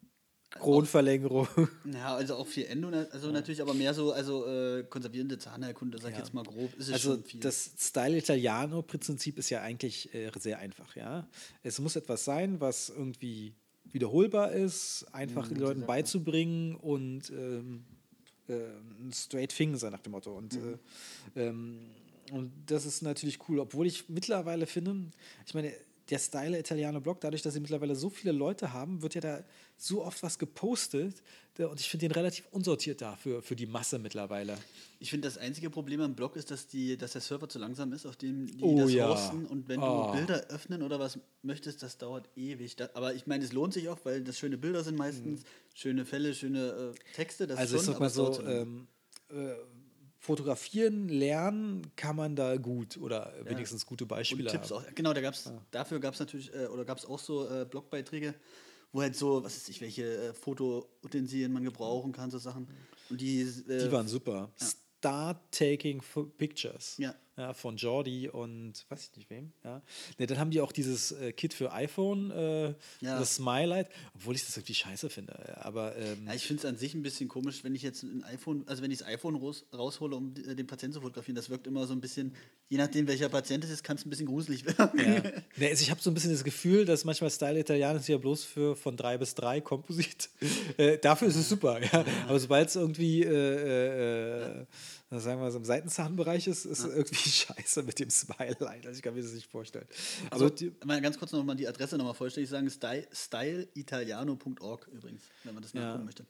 Kronverlängerung. ja, also auch viel Endo, also natürlich, aber mehr so, also äh, konservierende Zahnheilkunde, sag ich Ja. jetzt mal grob, ist es Also schon viel. das Style Italiano-Prinzip ist ja eigentlich äh, sehr einfach, ja. Es muss etwas sein, was irgendwie wiederholbar ist, einfach den Leuten beizubringen und ähm, äh, ein straight Thing sein nach dem Motto. Und, äh, ähm, und das ist natürlich cool, obwohl ich mittlerweile finde, ich meine, der Style Italiano Blog, dadurch, dass sie mittlerweile so viele Leute haben, wird ja da so oft was gepostet und ich finde den relativ unsortiert dafür für die Masse mittlerweile. Ich finde, das einzige Problem am Blog ist, dass, die, dass der Server zu langsam ist, auf dem die Oh das ja. hosten. Und wenn Oh. du Bilder öffnen oder was möchtest, das dauert ewig. Da, aber ich meine, es lohnt sich auch, weil das schöne Bilder sind meistens, schöne Fälle, schöne äh, Texte. Das Also schon, ich sag mal so, ähm, äh, fotografieren, lernen kann man da gut oder wenigstens gute Beispiele und Tipps haben. auch. Genau, da gab's, dafür gab es natürlich, äh, oder gab es auch so äh, Blogbeiträge, wo halt so, was weiß ich, welche äh, Fotoutensilien man gebrauchen kann, so Sachen. Und die, äh, Die waren super. Start Taking Pictures. Ja. Ja, von Jordi und weiß ich nicht wem. Ja. Ne, dann haben die auch dieses äh, Kit für iPhone, äh, Ja. das Smile Light, obwohl ich das irgendwie scheiße finde. ja, Aber ähm, Ja, ich finde es an sich ein bisschen komisch, wenn ich jetzt ein iPhone, also wenn ich das iPhone raus, raushole, um äh, den Patienten zu fotografieren, das wirkt immer so ein bisschen, je nachdem welcher Patient es ist, kann es ein bisschen gruselig werden. Ja. Ne, also ich habe so ein bisschen das Gefühl, dass manchmal Style Italiano ist ja bloß für von drei bis drei Komposit. Äh, dafür ist es super, ja. Aber sobald es irgendwie, äh, äh, sagen wir so im Seitenzahnbereich ist, ist es irgendwie scheiße mit dem Smile Light. Also ich kann mir das nicht vorstellen. Aber Also, die, mal ganz kurz nochmal die Adresse nochmal vollständig sagen, style, styleitaliano.org übrigens, wenn man das Ja. nachgucken möchte.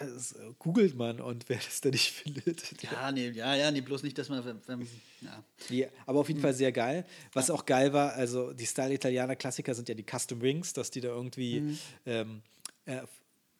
ja, das äh, googelt man und wer das da nicht findet. Ja, nee, ja, ja, nee, bloß nicht, dass man, wenn, wenn, ja. Ja, aber Hm. auf jeden Fall sehr geil. Was auch geil war, also die Style Italianer Klassiker sind ja die Custom Rings, dass die da irgendwie Hm. ähm, äh,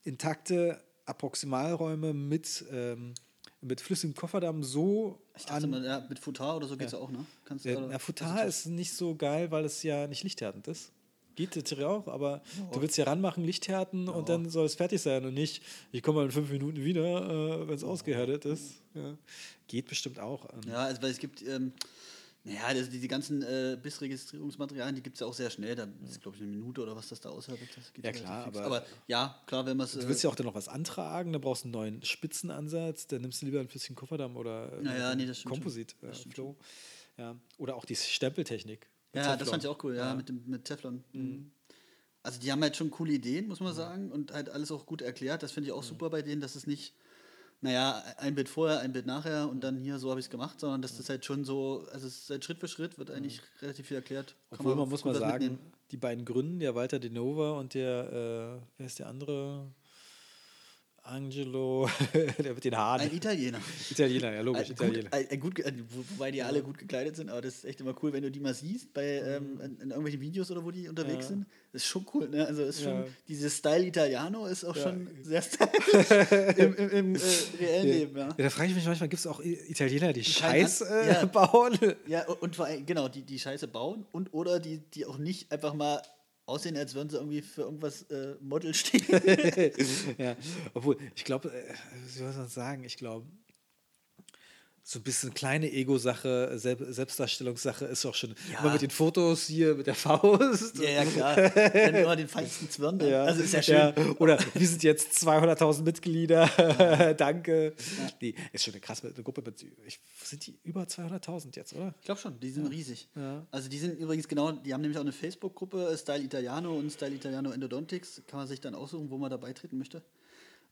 intakte Approximalräume mit, ähm, mit flüssigem Kofferdamm so Ich dachte mal, ja, mit Futar oder so geht es auch, ne? Kannst, äh, oder- na, Futar ist nicht so geil, weil es ja nicht lichthärtend ist. Geht natürlich auch, aber du willst ja ranmachen, Lichthärten und dann soll es fertig sein und nicht, ich komme mal in fünf Minuten wieder, äh, wenn es ausgehärtet ist. Ja. Geht bestimmt auch. Ähm, Ja, also weil es gibt, ähm, naja, das, die, die ganzen äh, BIS-Registrierungsmaterialien, die gibt es ja auch sehr schnell. Da ist, glaube ich, eine Minute oder was das da aushärtet. Das geht Ja, klar, aber- aber ja, klar, wenn man es. Du willst ja auch dann noch was antragen, da brauchst du einen neuen Spitzenansatz, dann nimmst du lieber ein bisschen Kofferdamm oder äh, Ja, ja, nee, das. Komposit, äh, Das Flow. Ja. Oder auch die Stempeltechnik. Ja, das Teflon. fand ich auch cool, ja, mit, dem, mit Teflon. Mhm. Also die haben halt schon coole Ideen, muss man sagen, und halt alles auch gut erklärt. Das finde ich auch super bei denen, dass es nicht, naja, ein Bild vorher, ein Bild nachher und dann hier, so habe ich es gemacht, sondern dass das halt schon so, also es ist halt Schritt für Schritt, wird eigentlich relativ viel erklärt. Kann Obwohl man muss mal sagen, mitnehmen. die beiden Gründen, der Walter De Nova und der, äh, wer ist der andere? Angelo, der mit den Haaren. Ein Italiener. Italiener, ja, logisch, Ein Italiener. Gut, ein, gut, wobei die alle gut gekleidet sind, aber das ist echt immer cool, wenn du die mal siehst bei ähm, in, in irgendwelchen Videos oder wo die unterwegs Ja. sind. Das ist schon cool, ne? Also ist schon, Ja. dieses Style Italiano ist auch Ja. schon sehr stylisch im, im, im äh, reellen. Leben, ja. Da frage ich mich manchmal, gibt es auch Italiener, die scheinen Scheiß an- äh, bauen? Ja, und- und vor allem, genau, die, die Scheiße bauen und oder die, die auch nicht einfach mal aussehen, als würden sie irgendwie für irgendwas äh, Model stehen. ja, obwohl, ich glaube, äh, wie soll man sagen, ich glaube, so ein bisschen kleine Ego-Sache, Sel Selbstdarstellungssache ist auch schon Ja. immer mit den Fotos hier, mit der Faust. ja, ja, klar. Dann immer den feinsten Zwirn. Ja. Also ist ja schön. Oder wir sind jetzt 200.000 Mitglieder. Danke. Nee, ist schon eine krasse eine Gruppe. Mit, ich, sind die über 200.000 jetzt, oder? Ich glaube schon, die sind riesig. Ja. Also die sind übrigens genau, die haben nämlich auch eine Facebook-Gruppe, Style Italiano und Style Italiano Endodontics. Kann man sich dann aussuchen, wo man da beitreten möchte.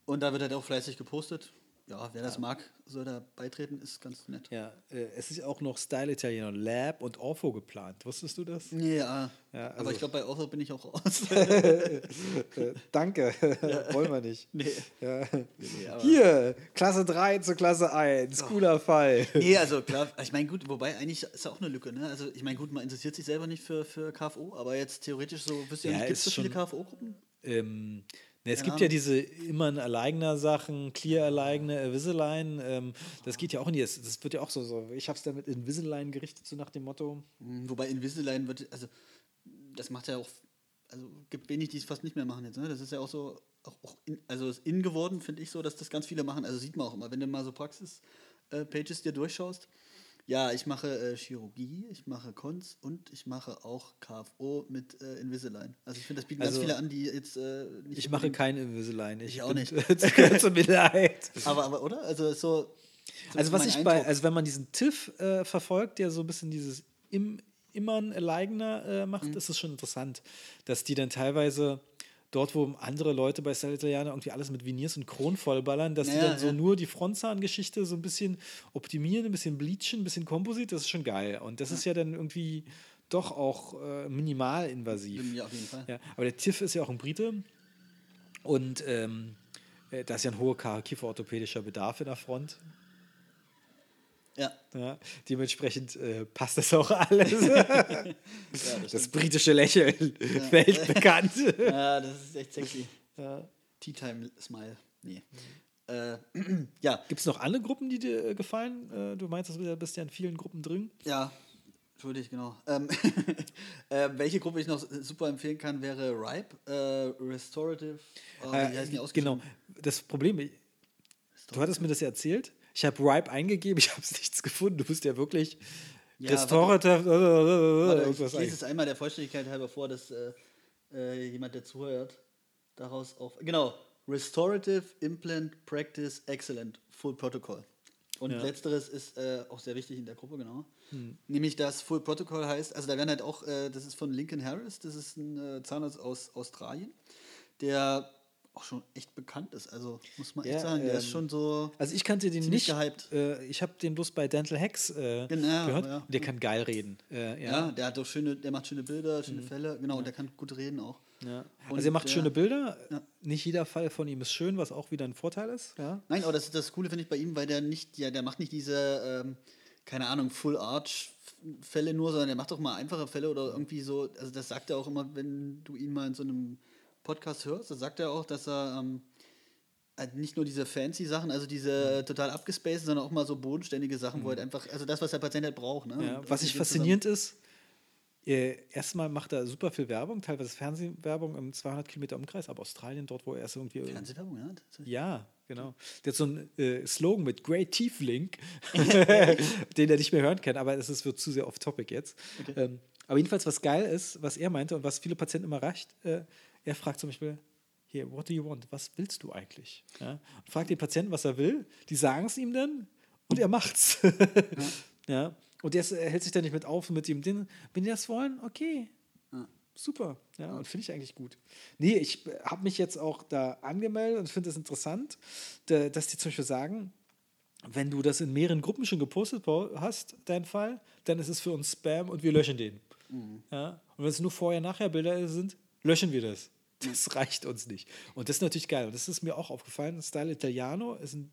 Und da wird halt auch fleißig gepostet. Ja, wer das mag, soll da beitreten, ist ganz nett. Ja, äh, es ist auch noch Style Italiener Lab und Orpho geplant. Wusstest du das? Ja, Ja, aber also- ich glaube, bei Ortho bin ich auch raus. äh, danke. Wollen wir nicht. nee. Ja. Nee, aber- Hier, Klasse 3 zu Klasse 1. Cooler Fall. Nee, also klar, ich meine, gut, wobei eigentlich ist ja auch eine Lücke, ne? Also ich meine, gut, man interessiert sich selber nicht für, für KFO, aber jetzt theoretisch so, wisst ihr Ja, nicht, gibt es so viele KFO-Gruppen? Ähm, ne, es Keine gibt ja diese immer ein Alleigner Sachen, Clear Alleigner, Invisalign. Ähm, das geht ja auch in die. Das das wird ja auch so. so ich habe es damit Invisalign gerichtet, so nach dem Motto. Mhm, Wobei Invisalign wird, also das macht ja auch, also gibt wenig, die es fast nicht mehr machen jetzt, ne? Das ist ja auch so, auch, auch in, also ist in geworden, finde ich so, dass das ganz viele machen. Also sieht man auch immer, wenn du mal so Praxis-Pages dir durchschaust. Ja, ich mache äh, Chirurgie, ich mache Cons und ich mache auch KFO mit äh, Invisalign. Also ich finde, das bieten Also, ganz viele an, die jetzt äh, nicht Ich mache kein Invisalign. Ich, Ich auch bin, nicht. Zu mir leid. Aber, aber, oder? Also so. so Also was ich bei, Eindruck. also wenn man diesen TIFF äh, verfolgt, der so ein bisschen dieses im, Immern Alleigner äh, macht, Mhm. ist es schon interessant, dass die dann teilweise dort, wo andere Leute bei Style Italiano irgendwie alles mit Veneers und Kron vollballern, dass die Ja, dann so ja. nur die Frontzahngeschichte so ein bisschen optimieren, ein bisschen bleachen, ein bisschen Komposit, das ist schon geil. Und das ist ja dann irgendwie doch auch äh, minimalinvasiv. Ja, auf jeden Fall. Ja, aber der TIFF ist ja auch ein Brite und ähm, äh, da ist ja ein hoher kieferorthopädischer Bedarf in der Front. Ja. Ja, dementsprechend äh, passt das auch alles. ja, das das britische Lächeln, weltbekannt. Ja, das ist echt sexy. ja. Tea Time Smile. Nee. Äh, ja, Gibt es noch andere Gruppen, die dir äh, gefallen? Äh, du meinst, du bist ja in vielen Gruppen drin. ja. Entschuldigt, genau. Ähm, äh, welche Gruppe ich noch super empfehlen kann, wäre Ripe, äh, Restorative. Oh, wie heißen die Äh, ausgeschrieben? genau. Das Problem, du hattest mir das ja erzählt. Ich habe Ripe eingegeben, ich habe nichts gefunden. Du bist ja wirklich Ja, Restorative. Warte, irgendwas ich lese es einmal der Vollständigkeit halber vor, dass äh, äh, jemand, der zuhört, daraus auch. Genau. Restorative Implant Practice Excellent Full Protocol. Und Ja. letzteres ist äh, auch sehr wichtig in der Gruppe, genau. Hm. Nämlich das Full Protocol heißt, also da werden halt auch, äh, das ist von Lincoln Harris, das ist ein äh, Zahnarzt aus Australien, der auch schon echt bekannt ist. Also muss man echt Ja, sagen, der ist ähm, schon so. Also ich kannte den nicht. gehypt. Äh, ich habe den bloß bei Dental Hacks äh, Genau, gehört. ja. Der kann geil reden. Äh, ja. ja. der hat doch schöne, der macht schöne Bilder, schöne Fälle, genau, und der kann gut reden auch. Also er macht der- schöne Bilder. Nicht jeder Fall von ihm ist schön, was auch wieder ein Vorteil ist. Nein, aber das ist das Coole, finde ich, bei ihm, weil der nicht, ja, der macht nicht diese, ähm, keine Ahnung, Full Arch Fälle nur, sondern der macht doch mal einfache Fälle oder irgendwie so, also das sagt er auch immer, wenn du ihn mal in so einem Podcast hörst, da sagt er auch, dass er ähm, halt nicht nur diese fancy Sachen, also diese total abgespaced, sondern auch mal so bodenständige Sachen, wo halt einfach, also das, was der Patient halt braucht. Ne? Ja. Was ich faszinierend ist, äh, erstmal macht er super viel Werbung, teilweise Fernsehwerbung im 200 Kilometer Umkreis, aber Australien, dort, wo er erst irgendwie. zusammen- Fernsehwerbung, ja. Ja, genau. Der hat so einen äh, Slogan mit Great Teeth Link, den er nicht mehr hören kann, aber es ist- wird zu sehr off-topic jetzt. Ähm, aber jedenfalls, was geil ist, was er meinte und was viele Patienten immer reicht, äh, er fragt zum Beispiel, hier, what do you want? Was willst du eigentlich? Ja? Und fragt den Patienten, was er will, die sagen es ihm dann und er macht's. ja. Und der er hält sich da nicht mit auf mit dem Ding. Wenn die das wollen, okay. Super, ja, und finde ich eigentlich gut. Nee, ich habe mich jetzt auch da angemeldet und finde es interessant, da, dass die zum Beispiel sagen, wenn du das in mehreren Gruppen schon gepostet hast, dein Fall, dann ist es für uns Spam und wir löschen den. Ja? Und wenn es nur Vorher-Nachher-Bilder sind, löschen wir das. Das reicht uns nicht. Und das ist natürlich geil. Und das ist mir auch aufgefallen. Style Italiano ist ein,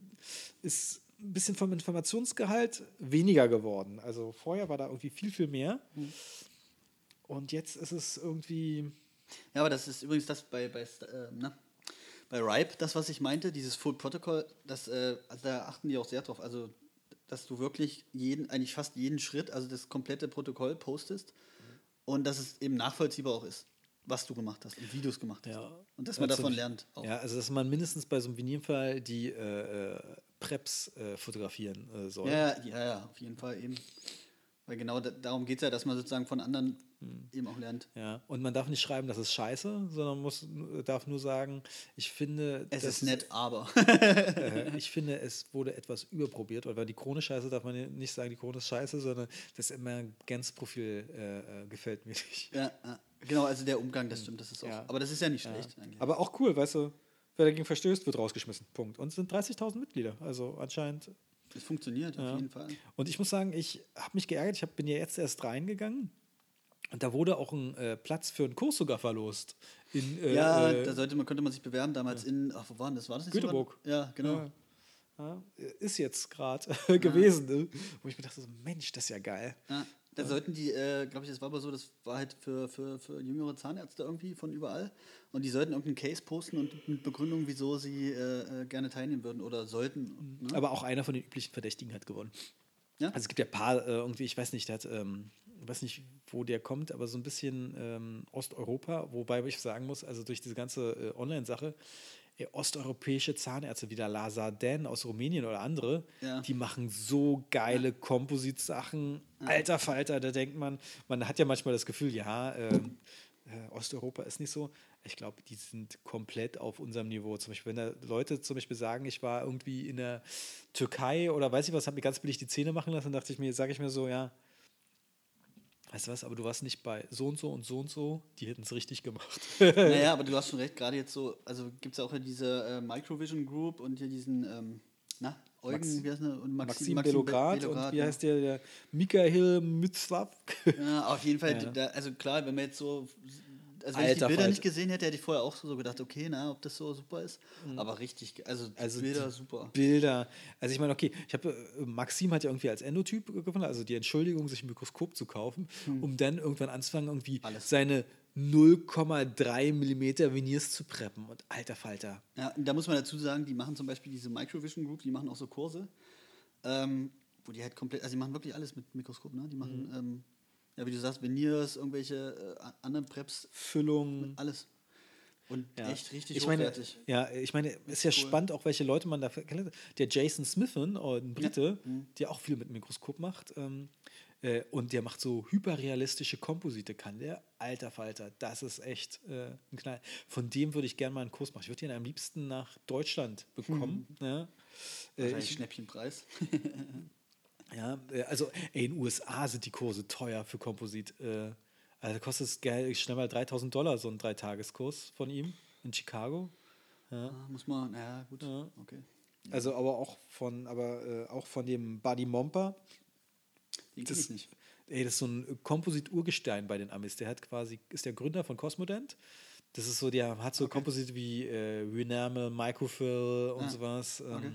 ist ein bisschen vom Informationsgehalt weniger geworden. Also vorher war da irgendwie viel, viel mehr. Und jetzt ist es irgendwie. Ja, aber das ist übrigens das bei, bei, äh, na, bei Ripe, das, was ich meinte, dieses Full Protocol, das, äh, also da achten die auch sehr drauf. Also, dass du wirklich jeden, eigentlich fast jeden Schritt, also das komplette Protokoll postest und dass es eben nachvollziehbar auch ist, was du gemacht hast und wie du es gemacht hast. Ja. Und dass man davon Absolut. lernt. Auch. Ja, also dass man mindestens bei so einem Vinylfall die äh, äh, Preps äh, fotografieren äh, soll. Ja, ja, ja, auf jeden Fall eben. Weil genau da, darum geht es ja, dass man sozusagen von anderen Hm. eben auch lernt. Ja, und man darf nicht schreiben, das ist scheiße, sondern muss, darf nur sagen, ich finde, Es ist nett, aber. Äh, ich finde, es wurde etwas überprobiert, weil die Krone scheiße darf man nicht sagen, die Krone ist scheiße, sondern das Emergenzprofil äh, äh, gefällt mir nicht. ja, ja, genau, also der Umgang, das stimmt, das ist auch. Ja. Aber das ist ja nicht Ja. schlecht. eigentlich. Aber auch cool, weißt du, wer dagegen verstößt, wird rausgeschmissen. Punkt. Und es sind 30.000 Mitglieder, also anscheinend. Es funktioniert Ja. auf jeden Fall. Und ich muss sagen, ich habe mich geärgert, ich hab, bin ja jetzt erst reingegangen. Und da wurde auch ein äh, Platz für einen Kurs sogar verlost. In, äh, ja, äh, da sollte man, könnte man sich bewerben damals in, ach, wo war denn das? War das nicht Göteborg. sogar? Ja, genau. Ja. Ja, ist jetzt gerade gewesen, ne? wo ich mir dachte, so, Mensch, das ist ja geil. Da sollten die, äh, glaube ich, das war aber so, das war halt für, für, für jüngere Zahnärzte irgendwie von überall. Und die sollten irgendeinen Case posten und mit Begründung, wieso sie äh, äh, gerne teilnehmen würden oder sollten. Ne? Aber auch einer von den üblichen Verdächtigen hat gewonnen. Ja? Also es gibt ja ein paar, äh, irgendwie, ich weiß nicht, der hat, ähm, ich weiß nicht, wo der kommt, aber so ein bisschen ähm, Osteuropa, wobei ich sagen muss, also durch diese ganze äh, Online-Sache, osteuropäische Zahnärzte wie der Lazarden aus Rumänien oder andere, Ja. die machen so geile Kompositsachen. Alter Falter, da denkt man, man hat ja manchmal das Gefühl, ja, ähm, äh, Osteuropa ist nicht so. Ich glaube, die sind komplett auf unserem Niveau. Zum Beispiel, wenn da Leute zum Beispiel sagen, ich war irgendwie in der Türkei oder weiß ich was, habe mir ganz billig die Zähne machen lassen, dachte ich mir, sage ich mir so, ja, weißt du was, aber du warst nicht bei so und so und so und so, die hätten es richtig gemacht. Naja, aber du hast schon recht, gerade jetzt so, also gibt es auch hier diese äh, Microvision Group und hier diesen, ähm, na, Eugen, Max- wie heißt der? Und Maxim, Be- Belograd und Belograd, wie ja. heißt der, der Michael Mützlav. Ja, auf jeden Fall, Ja. da, also klar, wenn man jetzt so, also wenn ich Alter die Bilder nicht gesehen hätte, hätte ich vorher auch so gedacht, okay, na, ob das so super ist. Aber richtig, also, Mhm. Also Bilder super. Bilder. Also ich meine, okay, ich habe äh, Maxim hat ja irgendwie als Endotyp gefunden, also die Entschuldigung, sich ein Mikroskop zu kaufen, um dann irgendwann anzufangen, irgendwie. Alles. seine 0,3 Millimeter Veneers zu preppen. Und alter Falter. Ja, da muss man dazu sagen, die machen zum Beispiel diese Microvision Group, die machen auch so Kurse, ähm, wo die halt komplett, also die machen wirklich alles mit Mikroskop, ne? Die machen, Mhm. ähm, ja, wie du sagst, Veneers, irgendwelche äh, anderen Preps, Füllung. alles. Und Ja. echt richtig ich meine, hochwertig. ja, ich meine, es ist ja cool. spannend, auch welche Leute man da kennt. Der Jason Smithen, oh, ein Brite, Mhm. der auch viel mit Mikroskop macht. Ähm, äh, und der macht so hyperrealistische Komposite, kann der. Alter Falter, das ist echt äh, ein Knall. Von dem würde ich gerne mal einen Kurs machen. Ich würde den am liebsten nach Deutschland bekommen. Ja. Äh, Wahrscheinlich ich, Schnäppchenpreis. ja, äh, also ey, in den USA sind die Kurse teuer für Komposit. Äh, also kostet es schnell mal 3000 Dollar, so ein Dreitageskurs von ihm in Chicago. Ah, muss man, naja, gut, Ja. okay. Also aber auch von, aber äh, auch von dem Buddy Momper. Den Das- ich nicht. Ey, das ist so ein Komposit-Urgestein bei den Amis. Der hat quasi, ist der Gründer von Cosmodent. Das ist so, der hat so Okay. Komposit wie äh, Rename, Microfill und Ah, sowas. Ähm, okay.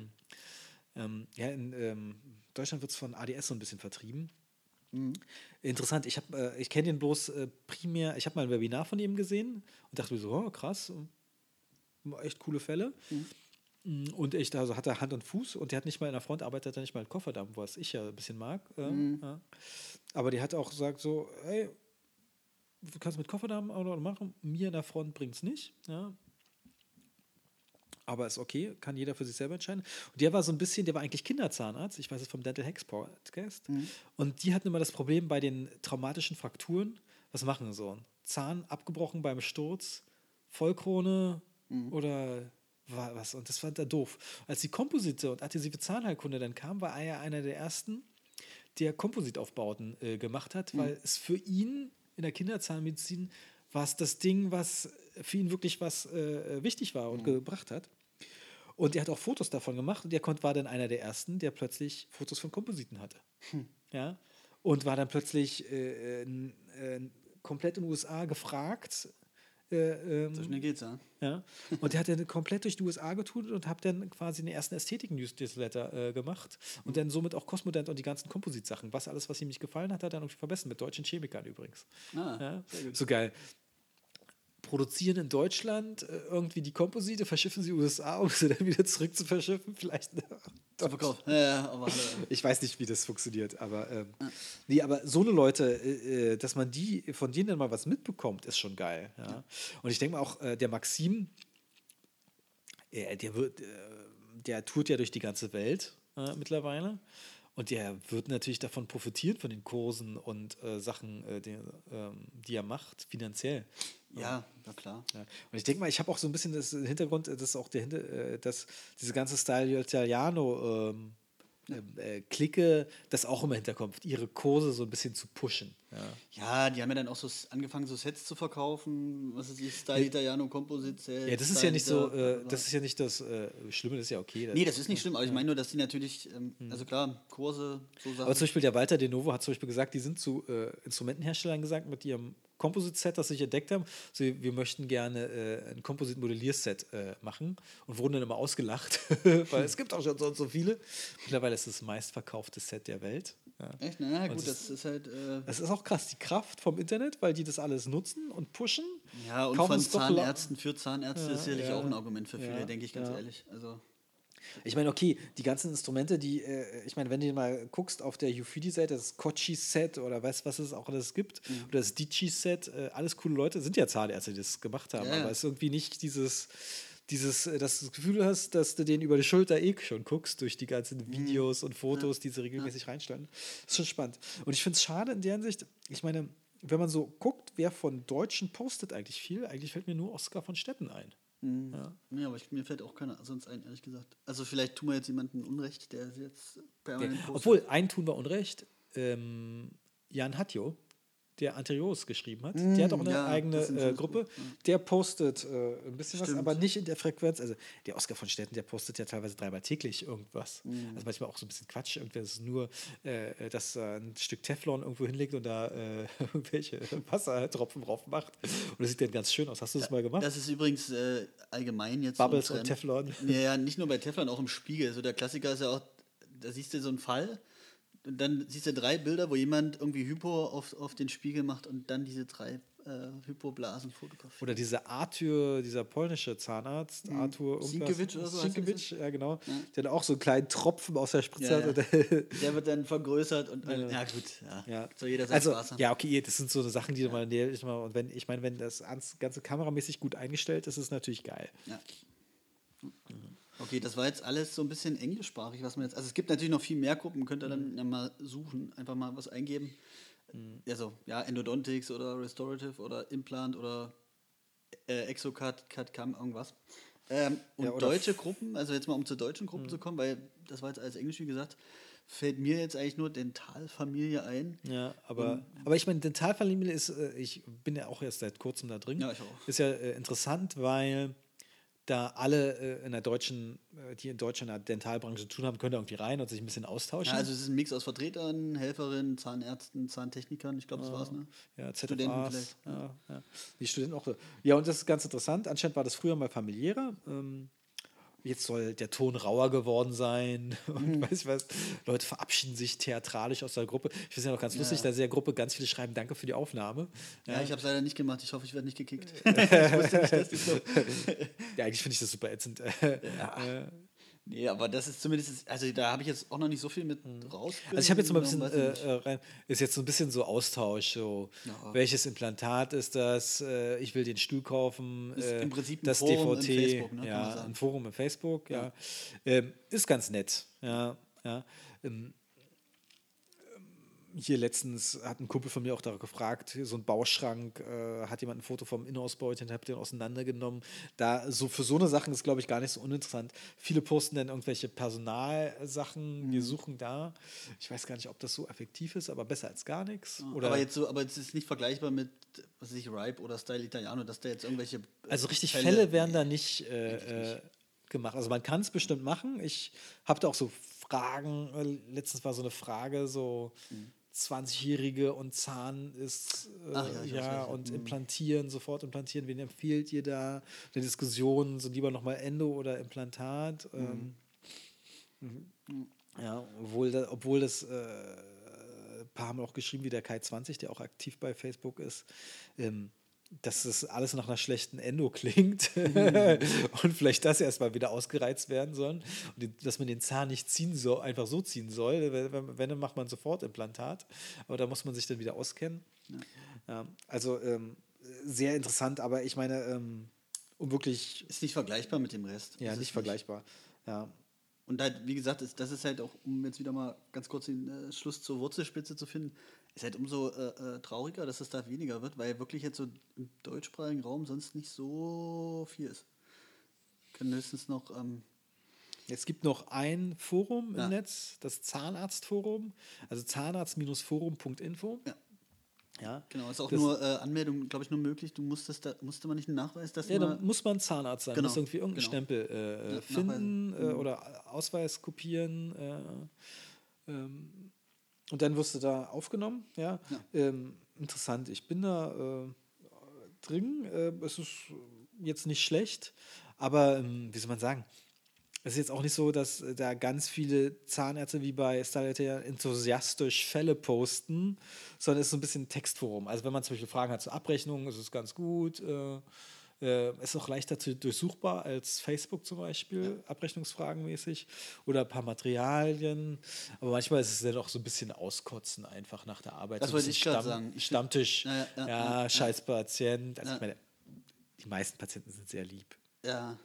ähm, ja, in ähm, Deutschland wird es von ADS so ein bisschen vertrieben. Mhm. Interessant, ich, hab, äh, ich kenne den bloß äh, primär, ich habe mal ein Webinar von ihm gesehen und dachte mir so, oh, krass, äh, echt coole Fälle. Mm, Und echt, also hat er Hand und Fuß und der hat nicht mal in der Front arbeitet, hat er nicht mal einen Kofferdamm, was ich ja ein bisschen mag. Äh, Mhm. ja. Aber der hat auch gesagt so, hey, du kannst mit Kofferdamm auch noch machen, mir in der Front bringt es nicht. Ja. Aber ist okay, kann jeder für sich selber entscheiden. Und der war so ein bisschen, der war eigentlich Kinderzahnarzt, ich weiß es vom Dental Hacks Podcast. Und die hatten immer das Problem bei den traumatischen Frakturen, was machen so? Zahn abgebrochen beim Sturz, Vollkrone oder wa- was? Und das fand er doof. Als die Komposite und adhesive Zahnheilkunde dann kam, war er ja einer der ersten, der Kompositaufbauten äh, gemacht hat, weil es für ihn in der Kinderzahnmedizin war es das Ding, was für ihn wirklich was äh, wichtig war und gebracht hat. Und er hat auch Fotos davon gemacht und er war dann einer der ersten, der plötzlich Fotos von Kompositen hatte. Ja? Und war dann plötzlich äh, äh, äh, komplett in den USA gefragt, Äh, ähm, So schnell geht's, ja. ja. Und der hat dann komplett durch die USA getut und habe dann quasi den ersten Ästhetik-Newsletter äh, gemacht und dann somit auch Cosmodent und die ganzen Kompositsachen. Was alles, was ihm nicht gefallen hat, hat er dann irgendwie verbessert. Mit deutschen Chemikern übrigens. Ah, Ja? So geil. Produzieren in Deutschland äh, irgendwie die Komposite, verschiffen sie USA, um sie dann wieder zurück zu verschiffen. Vielleicht. Zum Verkauf. Ja, ja, aber. Ich weiß nicht, wie das funktioniert, aber ähm, nee, aber so eine Leute, äh, äh, dass man die von denen dann mal was mitbekommt, ist schon geil. Ja? Und ich denke mal auch, äh, der Maxim, äh, der wird, äh, der tourt ja durch die ganze Welt mittlerweile. Und der wird natürlich davon profitieren, von den Kursen und äh, Sachen, äh, die, ähm, die er macht, finanziell. Ja, na klar. Ja. Und ich denke mal, ich habe auch so ein bisschen das Hintergrund, äh, dass auch der Hinter, äh, dass diese ganze Style Italiano ähm, äh, Clique das auch immer hinterkommt, ihre Kurse so ein bisschen zu pushen. Ja. Ja, die haben ja dann auch so angefangen, so Sets zu verkaufen. Was ist die Style Italiano Composite? Ja, das ist Style ja nicht so, äh, das ist ja nicht das äh, Schlimme, das ist ja okay. Nee, das ist nicht schlimm, aber ich meine nur, dass die natürlich, ähm, also klar, Kurse, so Sachen. Aber zum Beispiel der Walter De Novo hat zum Beispiel gesagt, die sind zu äh, Instrumentenherstellern gesagt mit ihrem Composite-Set, das sich entdeckt haben, so, wir möchten gerne äh, ein Composite-Modellierset äh, machen und wurden dann immer ausgelacht, weil es gibt auch schon so und so viele. Mittlerweile ist es das meistverkaufte Set der Welt. Ja. Echt? Na, na gut, das- das ist halt. Äh, Es ist auch krass, die Kraft vom Internet, weil die das alles nutzen und pushen. ja, und von Zahnärzten für Zahnärzte Ja, ist sicherlich ja. auch ein Argument für viele, denke ich ganz ehrlich. Also, Ich meine, okay, die ganzen Instrumente, die, äh, ich meine, wenn du mal guckst auf der Ufidi-Seite, das Kochi-Set oder weißt was es auch alles gibt, Mhm. oder das Dichi-Set, äh, alles coole Leute, sind ja Zahnärzte, die das gemacht haben, Ja, ja. aber es ist irgendwie nicht dieses, dieses, äh, dass du das Gefühl hast, dass du den über die Schulter eh schon guckst, durch die ganzen Mhm. Videos und Fotos, die sie regelmäßig reinstellen. Das ist schon spannend. Und ich finde es schade in der Hinsicht, ich meine, wenn man so guckt, wer von Deutschen postet eigentlich viel, eigentlich fällt mir nur Oskar von Stetten ein. Ja. ja, aber ich, mir fällt auch keiner sonst ein, ehrlich gesagt. Also, vielleicht tun wir jetzt jemanden Unrecht, der jetzt permanent postet. Obwohl, einen tun wir Unrecht. Ähm, Jan Hatjo, der Anterios geschrieben hat, der hat auch eine ja, eigene äh, Gruppe. Ja. Der postet äh, ein bisschen was, Stimmt. aber nicht in der Frequenz. Also der Oskar von Stetten, der postet ja teilweise dreimal täglich irgendwas. Mhm. Also manchmal auch so ein bisschen Quatsch. Irgendwer ist nur, äh, dass er ein Stück Teflon irgendwo hinlegt und da äh, irgendwelche Wassertropfen drauf macht. Und das sieht dann ganz schön aus. Hast du das mal gemacht? Das ist übrigens äh, allgemein jetzt. Bubbles und. Teflon. Ja, ja, nicht nur bei Teflon, auch im Spiegel. So der Klassiker ist ja auch, da siehst du so einen Fall und dann siehst du drei Bilder, wo jemand irgendwie Hypo auf, auf den Spiegel macht und dann diese drei äh, Hypoblasen fotografiert. Oder dieser Arthur, dieser polnische Zahnarzt, Arthur irgendwas. Sienkiewicz oder so Sienkiewicz, ja genau. Ja. Der hat auch so einen kleinen Tropfen aus der Spritze Ja, ja. Und, Der wird dann vergrößert und ja, ja gut, ja. Soll jeder also, Spaß haben. ja, okay, das sind so Sachen, die man ich mal, und wenn, ich meine, wenn das ganze kameramäßig gut eingestellt ist, ist es natürlich geil. Ja. Okay, das war jetzt alles so ein bisschen englischsprachig, was man jetzt. Also es gibt natürlich noch viel mehr Gruppen, könnt ihr dann ja mal suchen, einfach mal was eingeben. Also, ja, Endodontics oder Restorative oder Implant oder äh, Exocut, Cut Cam, irgendwas. Ähm, und Ja, deutsche Gruppen, also jetzt mal um zu deutschen Gruppen zu kommen, weil das war jetzt alles Englisch, wie gesagt, fällt mir jetzt eigentlich nur Dentalfamilie ein. Ja, aber, aber ich meine, Dentalfamilie ist, äh, ich bin ja auch erst seit kurzem da drin. Ja, ich auch. Ist ja äh, interessant, weil da alle äh, in der deutschen, äh, die in Deutschland in der Dentalbranche zu tun haben, können da irgendwie rein und sich ein bisschen austauschen. Ja, also es ist ein Mix aus Vertretern, Helferinnen, Zahnärzten, Zahntechnikern, ich glaube, das war's, ne? Ja, Studenten ZFAs. vielleicht. Ja, ja. Die Studenten auch. Ja, und das ist ganz interessant. Anscheinend war das früher mal familiärer. Ähm, jetzt soll der Ton rauer geworden sein. Und Mhm. weiß ich was. Leute verabschieden sich theatralisch aus der Gruppe. Ich finde es ja noch ganz Ja. lustig, da in der Gruppe ganz viele schreiben Danke für die Aufnahme. Ja, ich habe es leider nicht gemacht. Ich hoffe, ich werde nicht gekickt. ich wusste nicht, dass das so. Ja, eigentlich finde ich das super ätzend. Äh, Nee, aber das ist zumindest, also da habe ich jetzt auch noch nicht so viel mit rausgekommen. Also ich habe jetzt mal ein bisschen äh, äh, rein, ist jetzt so ein bisschen so Austausch, so Ja. welches Implantat ist das? Äh, ich will den Stuhl kaufen. Ist äh, im Prinzip ein das Forum im DVT, Facebook, ne, ja, ein Forum im Facebook, ja, Ja. Ähm, ist ganz nett, ja, ja. Ähm, hier letztens hat ein Kumpel von mir auch da gefragt, so ein Bauschrank, äh, hat jemand ein Foto vom Innenausbau, ich habe den auseinandergenommen. Da, so für so eine Sachen ist, glaube ich, gar nicht so uninteressant. Viele posten dann irgendwelche Personalsachen, Mhm. wir suchen da. Ich weiß gar nicht, ob das so effektiv ist, aber besser als gar nichts. Oder aber jetzt so, aber es ist nicht vergleichbar mit, was weiß ich, Ripe oder Style Italiano, dass da jetzt irgendwelche. äh, also richtig Fälle, werden da nicht äh, äh, gemacht. Also man kann es bestimmt machen. Ich habe da auch so Fragen, äh, letztens war so eine Frage, so 20-Jährige und Zahn ist äh, Ach ja, ja, und Mhm. implantieren, sofort implantieren. Wen empfiehlt ihr da? Eine Diskussion, so lieber nochmal Endo oder Implantat. Ähm, ja, obwohl, da, obwohl das äh, ein paar haben auch geschrieben, wie der Kai20, der auch aktiv bei Facebook ist, ähm, dass das alles nach einer schlechten Endo klingt und vielleicht das erstmal wieder ausgereizt werden sollen und dass man den Zahn nicht ziehen soll, einfach so ziehen soll. Wenn, dann macht man sofort Implantat, aber da muss man sich dann wieder auskennen. Ja, also ähm, sehr interessant, aber ich meine, ähm, um wirklich, Ist nicht vergleichbar mit dem Rest. ja, es nicht vergleichbar. Ja, Und halt, wie gesagt, ist, das ist halt auch, um jetzt wieder mal ganz kurz den äh, Schluss zur Wurzelspitze zu finden, ist halt umso äh, äh, trauriger, dass es da weniger wird, weil wirklich jetzt so im deutschsprachigen Raum sonst nicht so viel ist. Können höchstens noch, ähm, Es gibt noch ein Forum im Ja. Netz, das Zahnarztforum, also zahnarzt-forum.info. Ja. Ja, genau, ist auch Das- nur äh, Anmeldung, glaube ich, nur möglich. Du musstest da, musste man nicht einen Nachweis, dass Ja, du da mal, muss man Zahnarzt sein, Genau, muss irgendwie irgendeinen genau. Stempel äh, Ja, finden äh, Mhm. oder Ausweis kopieren. Äh, ähm, und dann wirst du da aufgenommen. Ja, Ja. Ähm, interessant. Ich bin da äh, drin. Äh, es ist jetzt nicht schlecht, aber ähm, wie soll man sagen? Es ist jetzt auch nicht so, dass äh, da ganz viele Zahnärzte wie bei Starlight enthusiastisch Fälle posten, sondern es ist so ein bisschen ein Textforum. Also wenn man zum Beispiel Fragen hat zur Abrechnung, ist es ganz gut. Äh, äh, ist auch leichter zu durchsuchbar als Facebook zum Beispiel, Abrechnungsfragen mäßig. Oder ein paar Materialien. Aber manchmal ist es dann auch so ein bisschen auskotzen einfach nach der Arbeit. Das so wollte ich gerade sagen. Stammtisch. Ja, Ja, ja, ja, ja, ja. scheiß Patient. Also Ja. ich meine, die meisten Patienten sind sehr lieb. ja,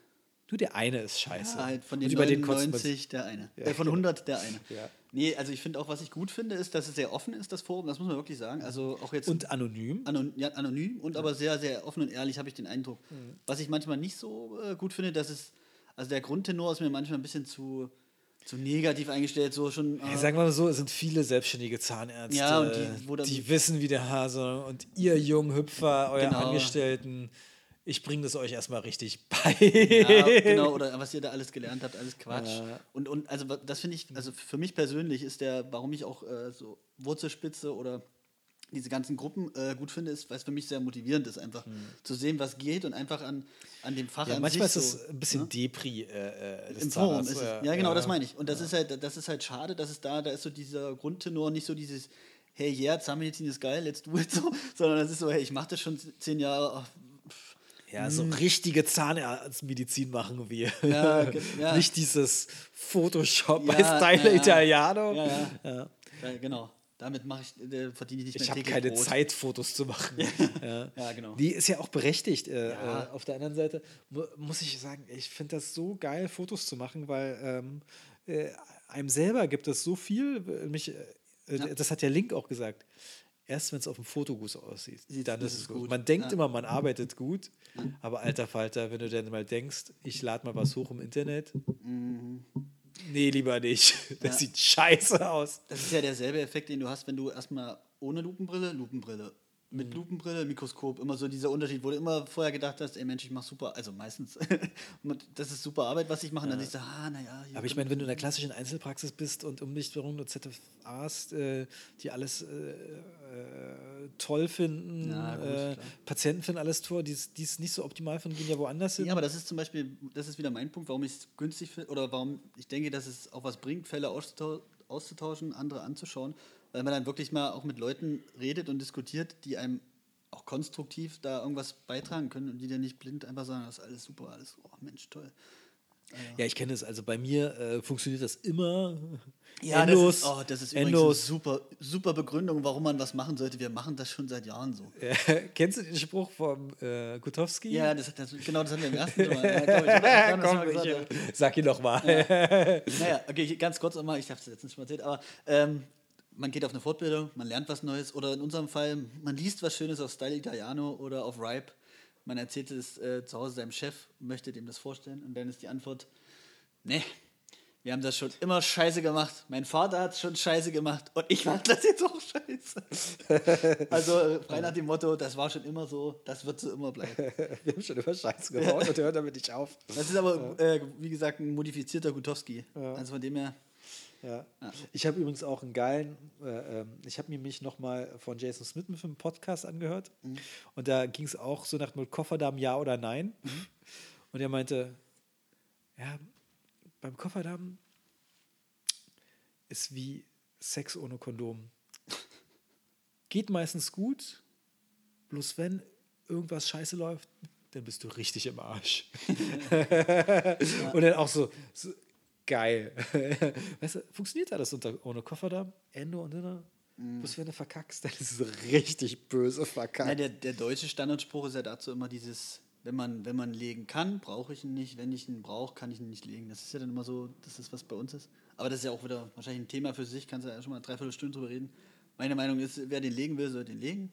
Nur der eine ist scheiße. ja, halt von den über den kotzt man 99 der eine. Ja, äh, von genau. 100 der eine. Ja. Nee, also ich finde auch, was ich gut finde, ist, dass es sehr offen ist, das Forum, das muss man wirklich sagen. Also auch jetzt Und anonym. Anon ja, anonym und aber sehr, sehr offen und ehrlich, habe ich den Eindruck. Mhm. Was ich manchmal nicht so äh, gut finde, dass es, also der Grundtenor ist mir manchmal ein bisschen zu, zu negativ eingestellt, so schon. Ja, äh, sagen wir mal so, es sind viele selbstständige Zahnärzte, Ja, die- die wissen, wie der Hase und ihr jungen Hüpfer, euer Genau. Angestellten, ich bringe das euch erstmal richtig bei. ja, genau, oder was ihr da alles gelernt habt, alles Quatsch. Ja. Und, und also das finde ich, also für mich persönlich ist der, warum ich auch äh, so Wurzelspitze oder diese ganzen Gruppen äh, gut finde, ist, weil es für mich sehr motivierend ist, einfach zu sehen, was geht und einfach an, an dem Fach Mhm. Ja, an manchmal sich ist so, es ein bisschen ne? Depri äh, äh, Im Forum ist es. Ja, genau, das meine ich. Und das ist halt, das ist halt schade, dass es da, da ist so dieser Grundtenor, nicht so dieses, hey, yeah, Zahnmedizin ist geil, let's do it so, sondern das ist so, hey, ich mache das schon zehn Jahre. Ja, so richtige Zahnarztmedizin machen wir. Mhm. Ja, ja. Nicht dieses Photoshop bei Ja, Style ja, ja. Italiano. Ja, ja. Ja. Ja, genau. Damit mache ich, äh, verdiene ich nicht Ich habe keine Brot. Zeit, Fotos zu machen. ja. Ja, genau. Die ist ja auch berechtigt. Äh, Ja. äh, auf der anderen Seite mu muss ich sagen, ich finde das so geil, Fotos zu machen, weil ähm, äh, einem selber gibt es so viel. Mich, äh, Ja. Das hat der Link auch gesagt. Erst wenn es auf dem Foto gut aussieht, Sieht- dann ist es gut. gut. Man denkt Ja. immer, man arbeitet gut, aber alter Falter, wenn du dann mal denkst, ich lade mal was hoch im Internet. Nee, lieber nicht. Das Mhm. Ja. sieht scheiße aus. Das ist ja derselbe Effekt, den du hast, wenn du erstmal ohne Lupenbrille, Lupenbrille, mit Mhm. Lupenbrille, Mikroskop, immer so dieser Unterschied, wo du immer vorher gedacht hast, ey Mensch, ich mach super, also meistens, das ist super Arbeit, was ich mache, und dann denkst du, ah, naja. Aber ich meine, wenn du in der klassischen Einzelpraxis bist und Umlichtung und ZFAs, äh, die alles äh, äh, toll finden, Ja, gut, äh. Patienten finden alles toll, die es nicht so optimal finden, gehen ja woanders hin. Ja, aber das ist zum Beispiel, das ist wieder mein Punkt, warum ich es günstig finde oder warum ich denke, dass es auch was bringt, Fälle auszutau- auszutauschen, andere anzuschauen, weil man dann wirklich mal auch mit Leuten redet und diskutiert, die einem auch konstruktiv da irgendwas beitragen können und die dann nicht blind einfach sagen, das ist alles super, alles, oh Mensch, toll. Ja, ich kenne es. Also bei mir äh, funktioniert das immer. Ja, Endlos, das ist, oh, das ist übrigens eine endlos. super, super Begründung, warum man was machen sollte. Wir machen das schon seit Jahren so. Äh, kennst du den Spruch vom äh, Gutowski? Ja, das, das, genau das hatten wir im ersten mal. Ja, ich, haben das ich, ja. sag ihn doch mal. Naja, okay, ganz kurz nochmal, ich habe es letztens schon mal erzählt, aber ähm, man geht auf eine Fortbildung, man lernt was Neues oder in unserem Fall, man liest was Schönes auf Style Italiano oder auf Ripe. Man erzählt es äh, zu Hause seinem Chef, möchte dem das vorstellen und dann ist die Antwort, nee, wir haben das schon immer scheiße gemacht. Mein Vater hat es schon scheiße gemacht und ich mache das jetzt auch scheiße. also äh, frei nach dem Motto, das war schon immer so, das wird so immer bleiben. Wir haben schon immer Scheiße gebaut und hört damit nicht auf. Das ist aber, äh, wie gesagt, ein modifizierter Gutowski. Also von dem her, Ja. Ich habe übrigens auch einen geilen, äh, ähm, ich habe mir mich nochmal von Jason Smith mit einem Podcast angehört Mhm. und da ging es auch so nach mit Kofferdamm ja oder nein. Mhm. Und er meinte, ja, beim Kofferdamm ist wie Sex ohne Kondom. Geht meistens gut, bloß wenn irgendwas scheiße läuft, dann bist du richtig im Arsch. Und dann auch so, so geil. weißt du, funktioniert alles unter, ohne Kofferdamm, Ende und Inne. Bloß wenn du verkackst, dann ist es richtig böse verkackt. Ja, der, der deutsche Standardspruch ist ja dazu immer dieses, wenn man, wenn man legen kann, brauche ich ihn nicht. Wenn ich ihn brauche, kann ich ihn nicht legen. Das ist ja dann immer so, das ist, was bei uns ist. Aber das ist ja auch wieder wahrscheinlich ein Thema für sich, kannst du ja schon mal dreiviertel Stunde drüber reden. Meine Meinung ist, wer den legen will, soll den legen.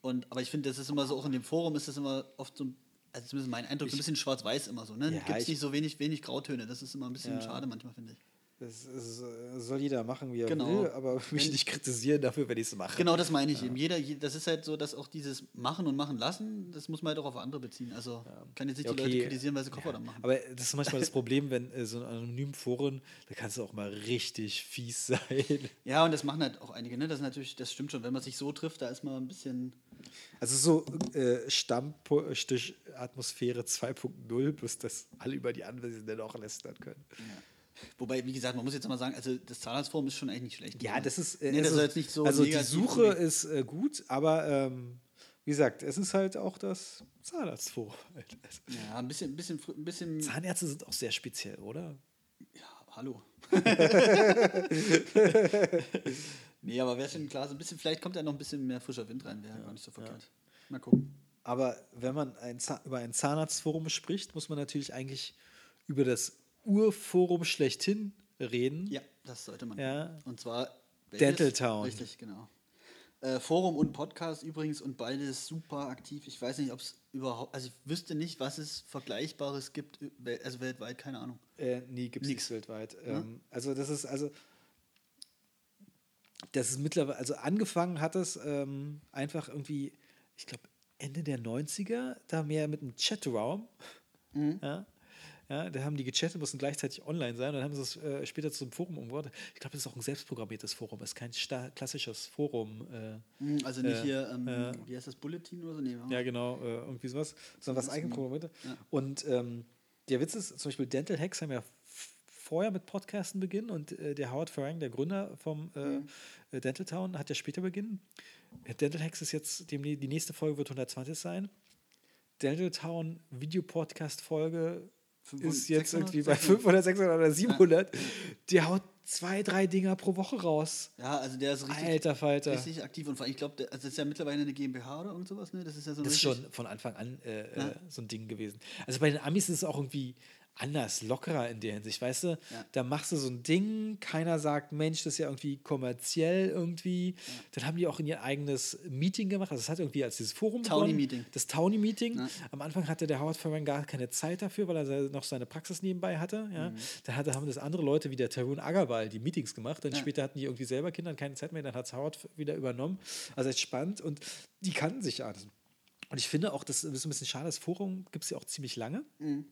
Und, aber ich finde, das ist immer so, auch in dem Forum ist das immer oft so, also zumindest mein Eindruck, so ein bisschen schwarz-weiß immer so. Ne? Ja, Gibt es ich- nicht so wenig, wenig Grautöne. Das ist immer ein bisschen Ja. schade manchmal, finde ich. Das ist, soll jeder machen, wie er Genau. will, aber mich Wenn- nicht kritisieren dafür, wenn ich es mache. Genau, das meine ich eben. Jeder, je- das ist halt so, dass auch dieses Machen und Machen lassen, das muss man halt auch auf andere beziehen. Also kann jetzt nicht Ja, die okay. Leute kritisieren, weil sie Koffer dann machen. Aber das ist manchmal das Problem, wenn äh, so ein anonymen Foren, da kannst du auch mal richtig fies sein. Ja, und das machen halt auch einige, ne? Das ist natürlich, das stimmt schon. Wenn man sich so trifft, da ist man ein bisschen. Also so äh, Stammstich Atmosphäre 2.0, bis dass alle über die Anwesenden auch lästern können. Wobei, wie gesagt, man muss jetzt mal sagen, also das Zahnarztforum ist schon eigentlich nicht schlecht. Ja, das ist. Äh, nee, das also, jetzt nicht so also die Suche klingen. ist äh, gut, aber ähm, wie gesagt, es ist halt auch das Zahnarztforum. halt. Also, Ja, ein bisschen, ein bisschen, ein bisschen. Zahnärzte sind auch sehr speziell, oder? Ja, hallo. nee, aber wäre schon klar, so ein bisschen, vielleicht kommt ja noch ein bisschen mehr frischer Wind rein, wäre gar nicht so verkehrt. Mal gucken. Aber wenn man ein über ein Zahnarztforum spricht, muss man natürlich eigentlich über das Urforum schlechthin reden. Ja, das sollte man. Ja. Und zwar Dental Town. Richtig, genau. Äh, Forum und Podcast übrigens und beides super aktiv. Ich weiß nicht, ob es überhaupt, also ich wüsste nicht, was es Vergleichbares gibt, äh, also weltweit, keine Ahnung. Äh, nee, gibt es nichts weltweit. Ähm, also das ist also das ist mittlerweile, also angefangen hat es ähm, einfach irgendwie, ich glaube Ende der 90er, da mehr mit einem Chatraum. Mhm. Ja. Ja, da haben die gechattet, mussten gleichzeitig online sein und dann haben sie es äh, später zum Forum umgebaut. Ich glaube, das ist auch ein selbstprogrammiertes Forum, es ist kein klassisches Forum. Äh, Hm, Also nicht Äh, hier, ähm, äh. wie heißt das, Bulletin oder so? Nee, Ja, genau, äh, irgendwie sowas. Sondern was ist eigenprogrammierte. ja. Und ähm, der Witz ist, zum Beispiel Dental Hacks haben ja vorher mit Podcasten beginnen und äh, der Howard Farang, der Gründer vom äh, Mhm. äh, Dental Town, hat ja später beginnen. Dental Hacks ist jetzt, dem, die nächste Folge wird 120 sein. Dental Town Videopodcast-Folge 500, ist jetzt 600, irgendwie bei 600. 500, 600 oder 700. Der haut zwei, drei Dinger pro Woche raus. Ja, also der ist richtig, Alter Falter. richtig aktiv und ich glaube, also das ist ja mittlerweile eine GmbH oder irgend sowas, ne? Das ist ja so Das ist schon von Anfang an äh, Ja. äh, so ein Ding gewesen. Also bei den Amis ist es auch irgendwie anders, lockerer in der Hinsicht, weißt du? Ja. Da machst du so ein Ding, keiner sagt, Mensch, das ist ja irgendwie kommerziell irgendwie. Dann haben die auch in ihr eigenes Meeting gemacht. Also es hat irgendwie als dieses Forum. Townie-Meeting. Das Townie-Meeting. Ja. Am Anfang hatte der Howard Farman gar keine Zeit dafür, weil er noch seine Praxis nebenbei hatte. Ja. Mhm. Dann hatte, haben das andere Leute wie der Tarun Agarwal die Meetings gemacht. Dann Ja. später hatten die irgendwie selber Kinder und keine Zeit mehr. Dann hat es Howard wieder übernommen. Also echt spannend. Und die kannten sich ja. Und ich finde auch, das ist ein bisschen schade, das Forum gibt es ja auch ziemlich lange, Mhm.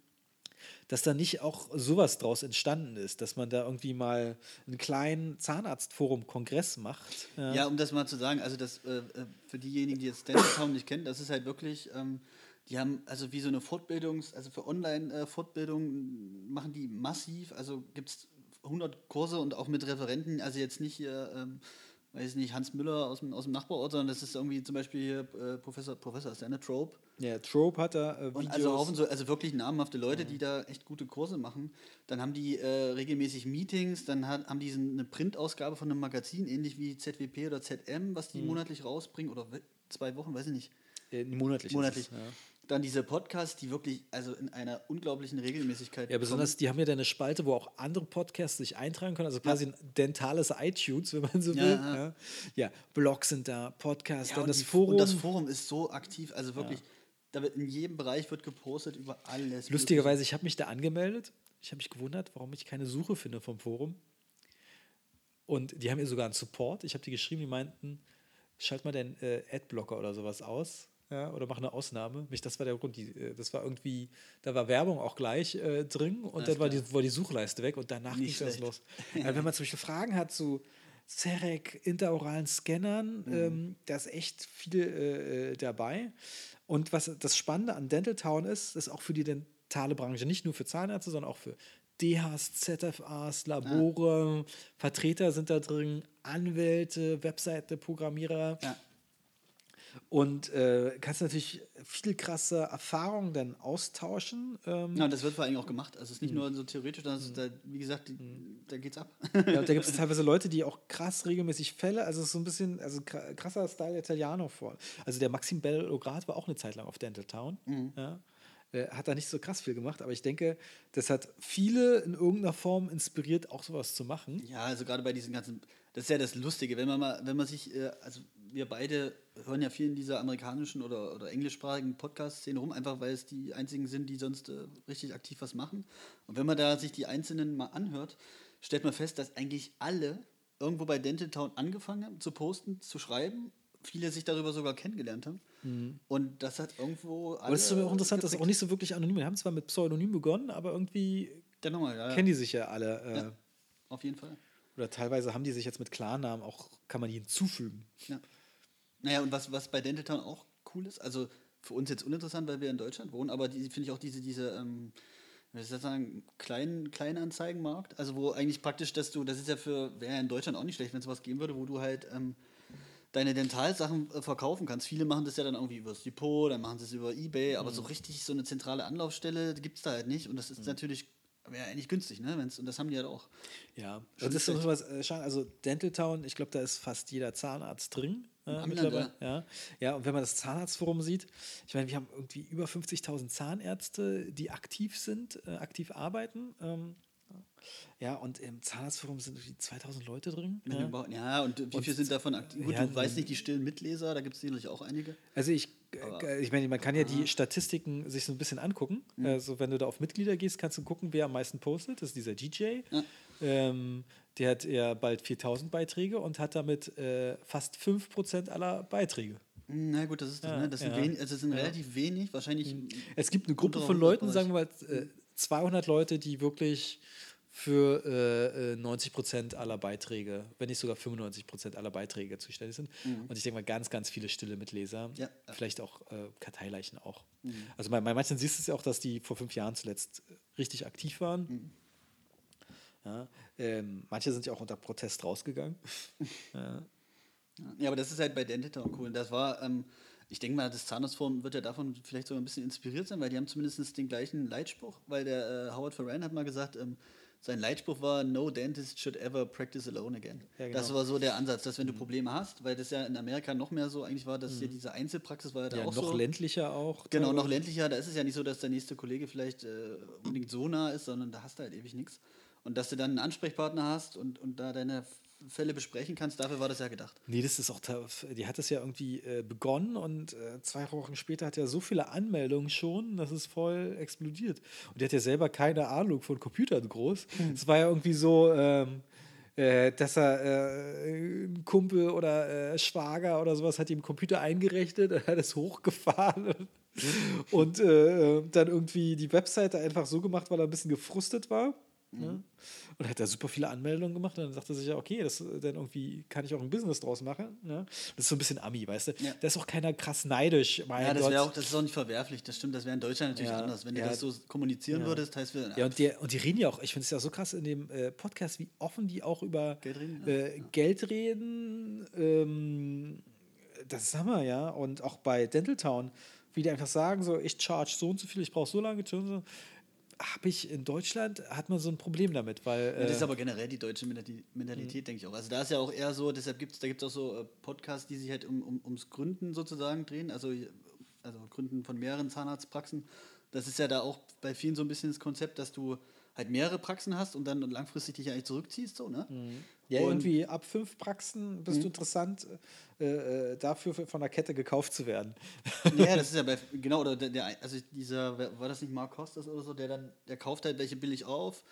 Dass da nicht auch sowas draus entstanden ist, dass man da irgendwie mal einen kleinen Zahnarztforum-Kongress macht. Ja, um das mal zu sagen, also das äh, äh, für diejenigen, die jetzt Dental Town nicht kennen, das ist halt wirklich, ähm, die haben also wie so eine Fortbildungs-, also für Online-Fortbildung machen die massiv, also gibt es 100 Kurse und auch mit Referenten, also jetzt nicht hier, ähm, weiß nicht, Hans Müller aus dem, aus dem Nachbarort, sondern das ist irgendwie zum Beispiel hier äh, Professor, Professor ist der, ne? Trope. Ja, Trope hat da äh, Und also Haufen so, also wirklich namhafte Leute, die da echt gute Kurse machen. Dann haben die äh, regelmäßig Meetings, dann hat, haben die so eine Printausgabe von einem Magazin, ähnlich wie ZWP oder ZM, was die Mhm. monatlich rausbringen, oder we- zwei Wochen, weiß ich nicht. äh, monatlich. Monatlich. es, ja. Dann diese Podcasts, die wirklich also in einer unglaublichen Regelmäßigkeit Ja, besonders, die haben ja dann eine Spalte, wo auch andere Podcasts sich eintragen können, also quasi ein dentales iTunes, wenn man so Ja, will. ja. Ja, ja. Blogs sind da, Podcasts, Ja, dann das die- Forum. Und das Forum ist so aktiv, also wirklich, da wird in jedem Bereich wird gepostet über alles. Lustigerweise, ich habe mich da angemeldet. Ich habe mich gewundert, warum ich keine Suche finde vom Forum. Und die haben mir sogar einen Support. Ich habe die geschrieben, die meinten, schalt mal deinen äh, Adblocker oder sowas aus. Ja, oder mache eine Ausnahme. Nicht, das war der Grund. Die, äh, das war irgendwie, da war Werbung auch gleich äh, drin und dann war die, war die Suchleiste weg und danach ging es los. ja. Wenn man zum Beispiel Fragen hat zu CEREC, interoralen Scannern, mhm. ähm, da ist echt viel äh, äh, dabei. Und was das Spannende an Dental Town ist, ist auch für die dentale Branche, nicht nur für Zahnärzte, sondern auch für DHs, ZFAs, Labore, ja. Vertreter sind da drin, Anwälte, Webseite, Programmierer. Ja. Und äh, kannst natürlich viel krasse Erfahrungen dann austauschen. Ähm. Ja, und das wird vor allem auch gemacht. Also es ist nicht mhm. nur so theoretisch, sondern mhm. da, wie gesagt, die, mhm. da geht's ab. Ja, und da gibt es teilweise Leute, die auch krass regelmäßig Fälle, also es ist so ein bisschen, also krasser Style Italiano vor. Also der Maxim Bellograd war auch eine Zeit lang auf Dental Town. Mhm. Ja. Äh, hat da nicht so krass viel gemacht, aber ich denke, das hat viele in irgendeiner Form inspiriert, auch sowas zu machen. Ja, also gerade bei diesen ganzen, das ist ja das Lustige, wenn man mal, wenn man sich, äh, also wir beide hören ja viel in dieser amerikanischen oder, oder englischsprachigen Podcast-Szene rum, einfach weil es die einzigen sind, die sonst äh, richtig aktiv was machen. Und wenn man da sich die Einzelnen mal anhört, stellt man fest, dass eigentlich alle irgendwo bei Dental Town angefangen haben zu posten, zu schreiben, viele sich darüber sogar kennengelernt haben. Mhm. Und das hat irgendwo. Aber das ist auch interessant, das ist auch nicht so wirklich anonym. Wir haben zwar mit Pseudonym begonnen, aber irgendwie mal, ja, kennen die sich ja alle. Äh, ja, auf jeden Fall. Oder teilweise haben die sich jetzt mit Klarnamen auch, kann man die hinzufügen. Ja. Naja, und was, was bei Dentaltown auch cool ist, also für uns jetzt uninteressant, weil wir in Deutschland wohnen, aber die finde ich auch diese, diese ähm, wie soll ich sagen, kleinen, Kleinanzeigenmarkt, also wo eigentlich praktisch, dass du, das ist ja für, wäre ja in Deutschland auch nicht schlecht, wenn es was geben würde, wo du halt ähm, deine Dentalsachen äh, verkaufen kannst. Viele machen das ja dann irgendwie über das Depot, dann machen sie es über Ebay, aber mhm. so richtig so eine zentrale Anlaufstelle gibt es da halt nicht und das ist mhm. natürlich wäre eigentlich günstig, ne? Wenn's, und das haben die halt auch. Ja, das ist so was, äh, also Dental Town, ich glaube, da ist fast jeder Zahnarzt drin. Äh, mittlerweile. Ja. ja, und wenn man das Zahnarztforum sieht, ich meine, wir haben irgendwie über 50.000 Zahnärzte, die aktiv sind, äh, aktiv arbeiten. Ähm, ja, und im Zahnarztforum sind irgendwie 2000 Leute drin. Ja, ja und wie viele sind davon aktiv? Gut, ja, du weißt nicht, die stillen Mitleser, da gibt es sicherlich auch einige. Also ich, Aber, ich meine, man kann ja die Statistiken sich so ein bisschen angucken. Mhm. Also wenn du da auf Mitglieder gehst, kannst du gucken, wer am meisten postet. Das ist dieser DJ. Ja. Ähm, der hat ja bald 4000 Beiträge und hat damit äh, fast 5% aller Beiträge. Na gut, das ist das. Ja, ne? Das sind, ja. wenig, also das sind ja. relativ wenig, wahrscheinlich. Mhm. Es gibt eine Gruppe von Leuten, sagen wir mal, äh, 200 Leute, die wirklich für äh, 90% äh, aller Beiträge, wenn nicht sogar 95% aller Beiträge zuständig sind. Mhm. Und ich denke mal, ganz, ganz viele stille Mitleser. Ja. Vielleicht auch äh, Karteileichen auch. Mhm. Also bei, bei manchen siehst du es ja auch, dass die vor fünf Jahren zuletzt richtig aktiv waren. Mhm. Ja, ähm, manche sind ja auch unter Protest rausgegangen. ja. ja. aber das ist halt bei Dentita auch cool. Das war, ähm, ich denke mal, das Zahnarztforum wird ja davon vielleicht sogar ein bisschen inspiriert sein, weil die haben zumindest den gleichen Leitspruch, weil der äh, Howard Ferran hat mal gesagt, ähm, sein Leitspruch war, no dentist should ever practice alone again. Ja, genau. Das war so der Ansatz, dass wenn du mhm. Probleme hast, weil das ja in Amerika noch mehr so eigentlich war, dass mhm. hier diese Einzelpraxis war ja da ja, auch noch so. ländlicher auch. Genau, noch ländlicher. Da ist es ja nicht so, dass der nächste Kollege vielleicht äh, unbedingt so nah ist, sondern da hast du halt ewig nichts. Und dass du dann einen Ansprechpartner hast und, und da deine Fälle besprechen kannst, dafür war das ja gedacht. Nee, das ist auch, die hat das ja irgendwie äh, begonnen und äh, zwei Wochen später hat er so viele Anmeldungen schon, dass es voll explodiert. Und die hat ja selber keine Ahnung von Computern groß. Hm. Es war ja irgendwie so, ähm, äh, dass er äh, ein Kumpel oder äh, Schwager oder sowas hat ihm Computer eingerechnet, er hat es hochgefahren und äh, dann irgendwie die Webseite einfach so gemacht, weil er ein bisschen gefrustet war. Mhm. Ja. Und hat da super viele Anmeldungen gemacht. Und dann dachte er sich ja, okay, das, dann irgendwie kann ich auch ein Business draus machen. Ne? Das ist so ein bisschen Ami, weißt du? Ja. Da ist auch keiner krass neidisch. ja, das, auch, das ist auch nicht verwerflich. Das stimmt, das wäre in Deutschland natürlich ja, anders. Wenn ja. du das so kommunizieren würdest, heißt wir. Ja, und, der, und die reden ja auch, ich finde es ja so krass in dem äh, Podcast, wie offen die auch über Geld reden. Äh, Geld reden ähm, das ist Hammer, ja. Und auch bei Dental Town, wie die einfach sagen, so, ich charge so und so viel, ich brauche so lange habe ich in Deutschland, hat man so ein Problem damit, weil. Ja, das ist äh, aber generell die deutsche Mentalität, mhm. denke ich auch. Also da ist ja auch eher so, deshalb gibt es, da gibt es auch so äh, Podcasts, die sich halt um, um, ums Gründen sozusagen drehen, also, also Gründen von mehreren Zahnarztpraxen. Das ist ja da auch bei vielen so ein bisschen das Konzept, dass du halt mehrere Praxen hast und dann langfristig dich eigentlich zurückziehst, so, ne? Mhm. Ja, und irgendwie ab fünf Praxen bist mhm. du interessant, äh, äh, dafür von der Kette gekauft zu werden. Ja, das ist ja bei, genau, oder der, der, also dieser, war das nicht Mark Kostas oder so, der dann, der kauft halt welche billig auf,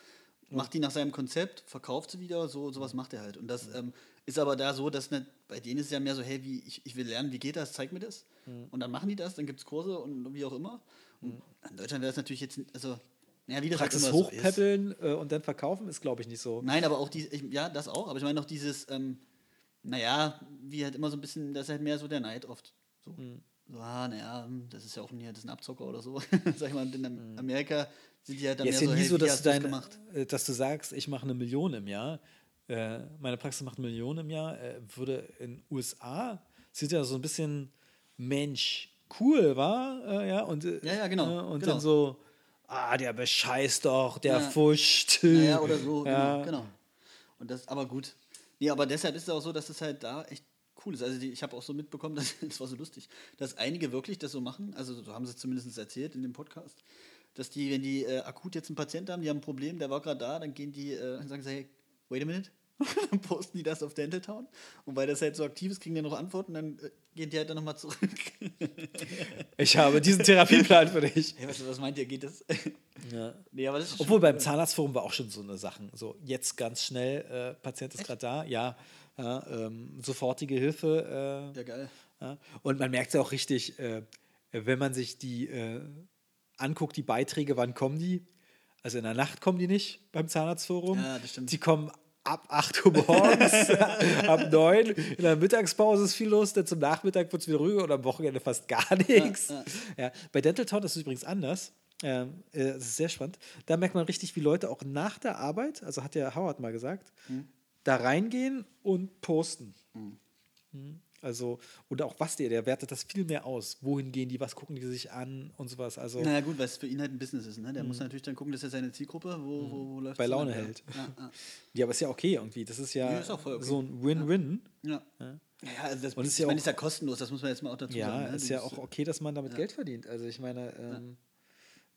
macht die nach seinem Konzept, verkauft sie wieder, so sowas macht er halt. Und das, ähm, Ist aber da so, dass nicht, bei denen ist es ja mehr so, hey, wie, ich, ich will lernen, wie geht das, zeig mir das. Mhm. Und dann machen die das, dann gibt es Kurse und wie auch immer. Und in Deutschland wäre es natürlich jetzt, also, ja, wie das halt Praxis so ist. hochpäppeln äh, und dann verkaufen ist, glaube ich, nicht so. Nein, aber auch die, ich, ja, das auch, aber ich meine auch dieses, ähm, naja, wie halt immer so ein bisschen, das ist halt mehr so der Neid oft. So, Hm. so ah, naja, das ist ja auch ein, das ist ein Abzocker oder so. Sag ich mal, in Am- Amerika sind die halt dann Ja, ist mehr ja so, nie hey, so, dass du, dein, gemacht? äh, dass du sagst, ich mache eine Million im Jahr. Äh, meine Praxis macht eine Million im Jahr. Äh, würde in USA, sieht ja so ein bisschen Mensch, cool, war? Äh, ja, und, äh, Ja, ja, genau, und genau. dann so, ah, der bescheißt doch, der Ja. fuscht. Naja, oder so, Ja. genau, genau. Und das, aber gut. Nee, aber deshalb ist es auch so, dass es halt da echt cool ist. Also die, ich habe auch so mitbekommen, dass, das war so lustig, dass einige wirklich das so machen, also so haben sie es zumindest erzählt in dem Podcast, dass die, wenn die äh, akut jetzt einen Patienten haben, die haben ein Problem, der war gerade da, dann gehen die äh, und sagen sie, hey, wait a minute. dann posten die das auf Dental Town. Und weil das halt so aktiv ist, kriegen die noch Antworten, dann äh, gehen die halt dann nochmal zurück. Ich habe diesen Therapieplan für dich. hey, was, was meint ihr, geht das? Ja. nee, aber das Obwohl beim Zahnarztforum war auch schon so eine Sachen. So, jetzt ganz schnell, äh, Patient ist gerade da, ja, ja ähm, sofortige Hilfe. Äh, ja geil. ja. Und man merkt ja auch richtig, äh, wenn man sich die äh, anguckt, die Beiträge, wann kommen die? Also in der Nacht kommen die nicht beim Zahnarztforum. Ja, das stimmt. Die kommen ab 8 Uhr morgens, ab 9. In der Mittagspause ist viel los, dann zum Nachmittag wird es wieder ruhiger und am Wochenende fast gar nichts. ja. Ja, bei Dental Town ist es übrigens anders. Ähm, äh, das ist sehr spannend. Da merkt man richtig, wie Leute auch nach der Arbeit, also hat der Howard mal gesagt, Hm. da reingehen und posten. Mhm. Also, oder auch was der, der wertet das viel mehr aus. Wohin gehen die, was gucken die sich an und sowas. Also Naja, gut, weil es für ihn halt ein Business ist. Ne? Der muss natürlich dann gucken, dass er seine Zielgruppe, wo, wo, wo läuft bei Laune hält. Ja, ja. Ja, aber ist ja okay irgendwie. Das ist ja, Ja, ist okay. so ein Win-Win. Ja. Ja, also das Und ist ich ja meine, auch- ist ja kostenlos, das muss man jetzt mal auch dazu Ja, sagen. Ne? ist ja auch okay, dass man damit Geld verdient. Also ich meine, ähm,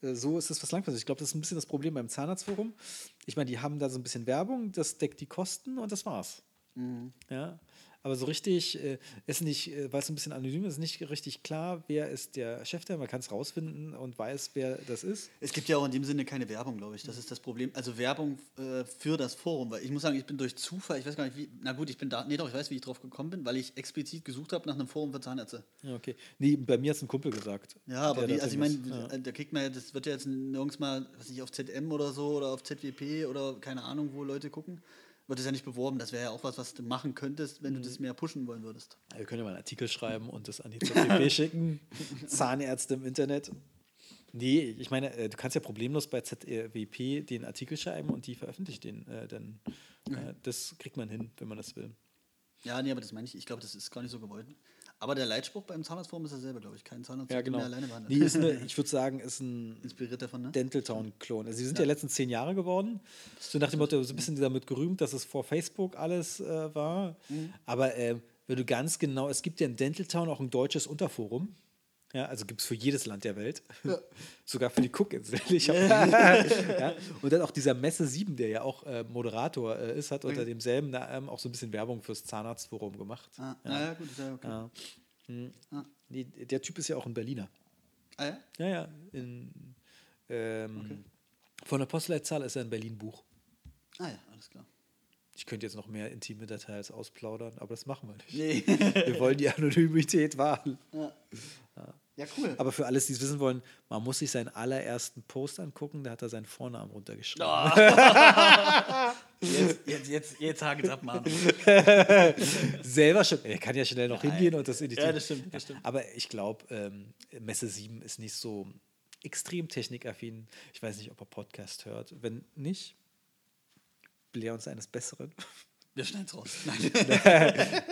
äh, so ist es was langfristig. Ich glaube, das ist ein bisschen das Problem beim Zahnarztforum. Ich meine, die haben da so ein bisschen Werbung, das deckt die Kosten und das war's. Mhm. Ja. Aber so richtig äh, ist nicht, äh, weil es ein bisschen anonym ist, nicht richtig klar, wer ist der Chef da. Man kann es rausfinden und weiß, wer das ist. Es gibt ja auch in dem Sinne keine Werbung, glaube ich. Das ist das Problem. Also Werbung äh, für das Forum, weil ich muss sagen, ich bin durch Zufall, ich weiß gar nicht wie, na gut, ich bin da, nee doch, ich weiß, wie ich drauf gekommen bin, weil ich explizit gesucht habe nach einem Forum für Zahnärzte. Ja, okay. Nee, bei mir hat es ein Kumpel gesagt. Ja, aber der wie, also ich meine. Ja. da kriegt man ja, das wird ja jetzt nirgends mal, was nicht, auf ZM oder so oder auf ZWP oder keine Ahnung, wo Leute gucken, wird es ja nicht beworben. Das wäre ja auch was, was du machen könntest, wenn du das mehr pushen wollen würdest. Wir können ja mal einen Artikel schreiben und das an die ZDP schicken. Zahnärzte im Internet. Nee, ich meine, äh, du kannst ja problemlos bei ZWP den Artikel schreiben und die veröffentlicht den äh, dann. Äh, das kriegt man hin, wenn man das will. Ja, nee, aber das meine ich, ich glaube, das ist gar nicht so gewollt. Aber der Leitspruch beim Zahnarztforum ist derselbe, glaube ich. Kein Zahnarzt Ja, genau. mehr alleine behandelt. Nee, ist eine, ich würde sagen, ist ein Inspiriert davon, ne? Dental Town-Klon. Also, sie sind ja. letztens zehn Jahre geworden. So nach dem Motto, so ein bisschen damit gerühmt, dass es vor Facebook alles äh, war. Aber äh, wenn du ganz genau, es gibt ja in Dental Town auch ein deutsches Unterforum. Ja, also gibt es für jedes Land der Welt. Sogar für die Cookinsel. Ich hab, ja. Und dann auch dieser Messe 7, der ja auch äh, Moderator äh, ist, hat unter demselben na, ähm, auch so ein bisschen Werbung fürs Zahnarztforum gemacht. Ah, ja. ja, gut, ist ja okay. Ja. Hm. Ah. Nee, der Typ ist ja auch ein Berliner. Ah, ja? Ja, ja. In, ähm, Von der Postleitzahl ist er in Berlin Buch. Ah, ja, alles klar. Ich könnte jetzt noch mehr intime Details ausplaudern, aber das machen wir nicht. Nee. Wir wollen die Anonymität wahren. ja. ja, cool. Aber für alles, die es wissen wollen, man muss sich seinen allerersten Post angucken, da hat er seinen Vornamen runtergeschrieben. Jetzt, jetzt, jetzt, jetzt hakt ab, Mann. Selber schon. Er kann ja schnell noch hingehen und das editieren. Ja, das stimmt, das stimmt. Aber ich glaube, ähm, Messe 7 ist nicht so extrem technikaffin. Ich weiß nicht, ob er Podcast hört. Wenn nicht, belehr uns eines Besseren. Wir schneiden es raus. Nein.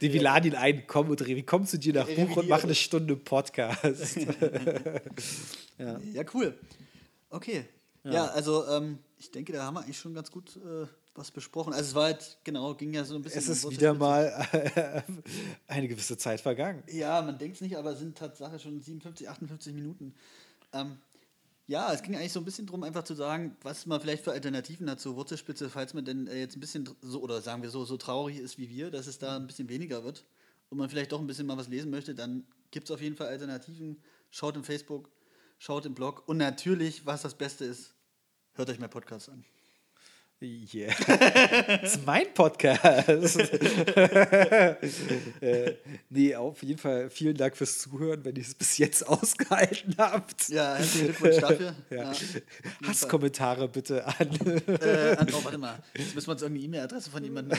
Die, wir laden ihn ein, komm und wir kommen zu dir nach Buch und machen eine Stunde Podcast. ja. Ja, cool. Okay. Ja, also ähm, ich denke, da haben wir eigentlich schon ganz gut äh, was besprochen. Also es war halt, genau, ging ja so ein bisschen. Es ist wieder mal eine gewisse Zeit vergangen. Ja, man denkt es nicht, aber es sind Tatsache schon 57, 58 Minuten. Ähm, ja, es ging eigentlich so ein bisschen darum, einfach zu sagen, was man vielleicht für Alternativen hat zur Wurzelspitze, falls man denn äh, jetzt ein bisschen so, oder sagen wir so, so traurig ist wie wir, dass es da ein bisschen weniger wird und man vielleicht doch ein bisschen mal was lesen möchte, dann gibt es auf jeden Fall Alternativen. Schaut im Facebook, schaut im Blog und natürlich, was das Beste ist, hört euch mein Podcast an. Yeah. das ist mein Podcast. äh, nee, auf jeden Fall vielen Dank fürs Zuhören, wenn ihr es bis jetzt ausgehalten habt. Ja, herzlichen Glückwunsch dafür. Ja. Hasskommentare bitte an. äh, an oh, warte mal. Jetzt müssen wir uns irgendeine E-Mail-Adresse von jemandem.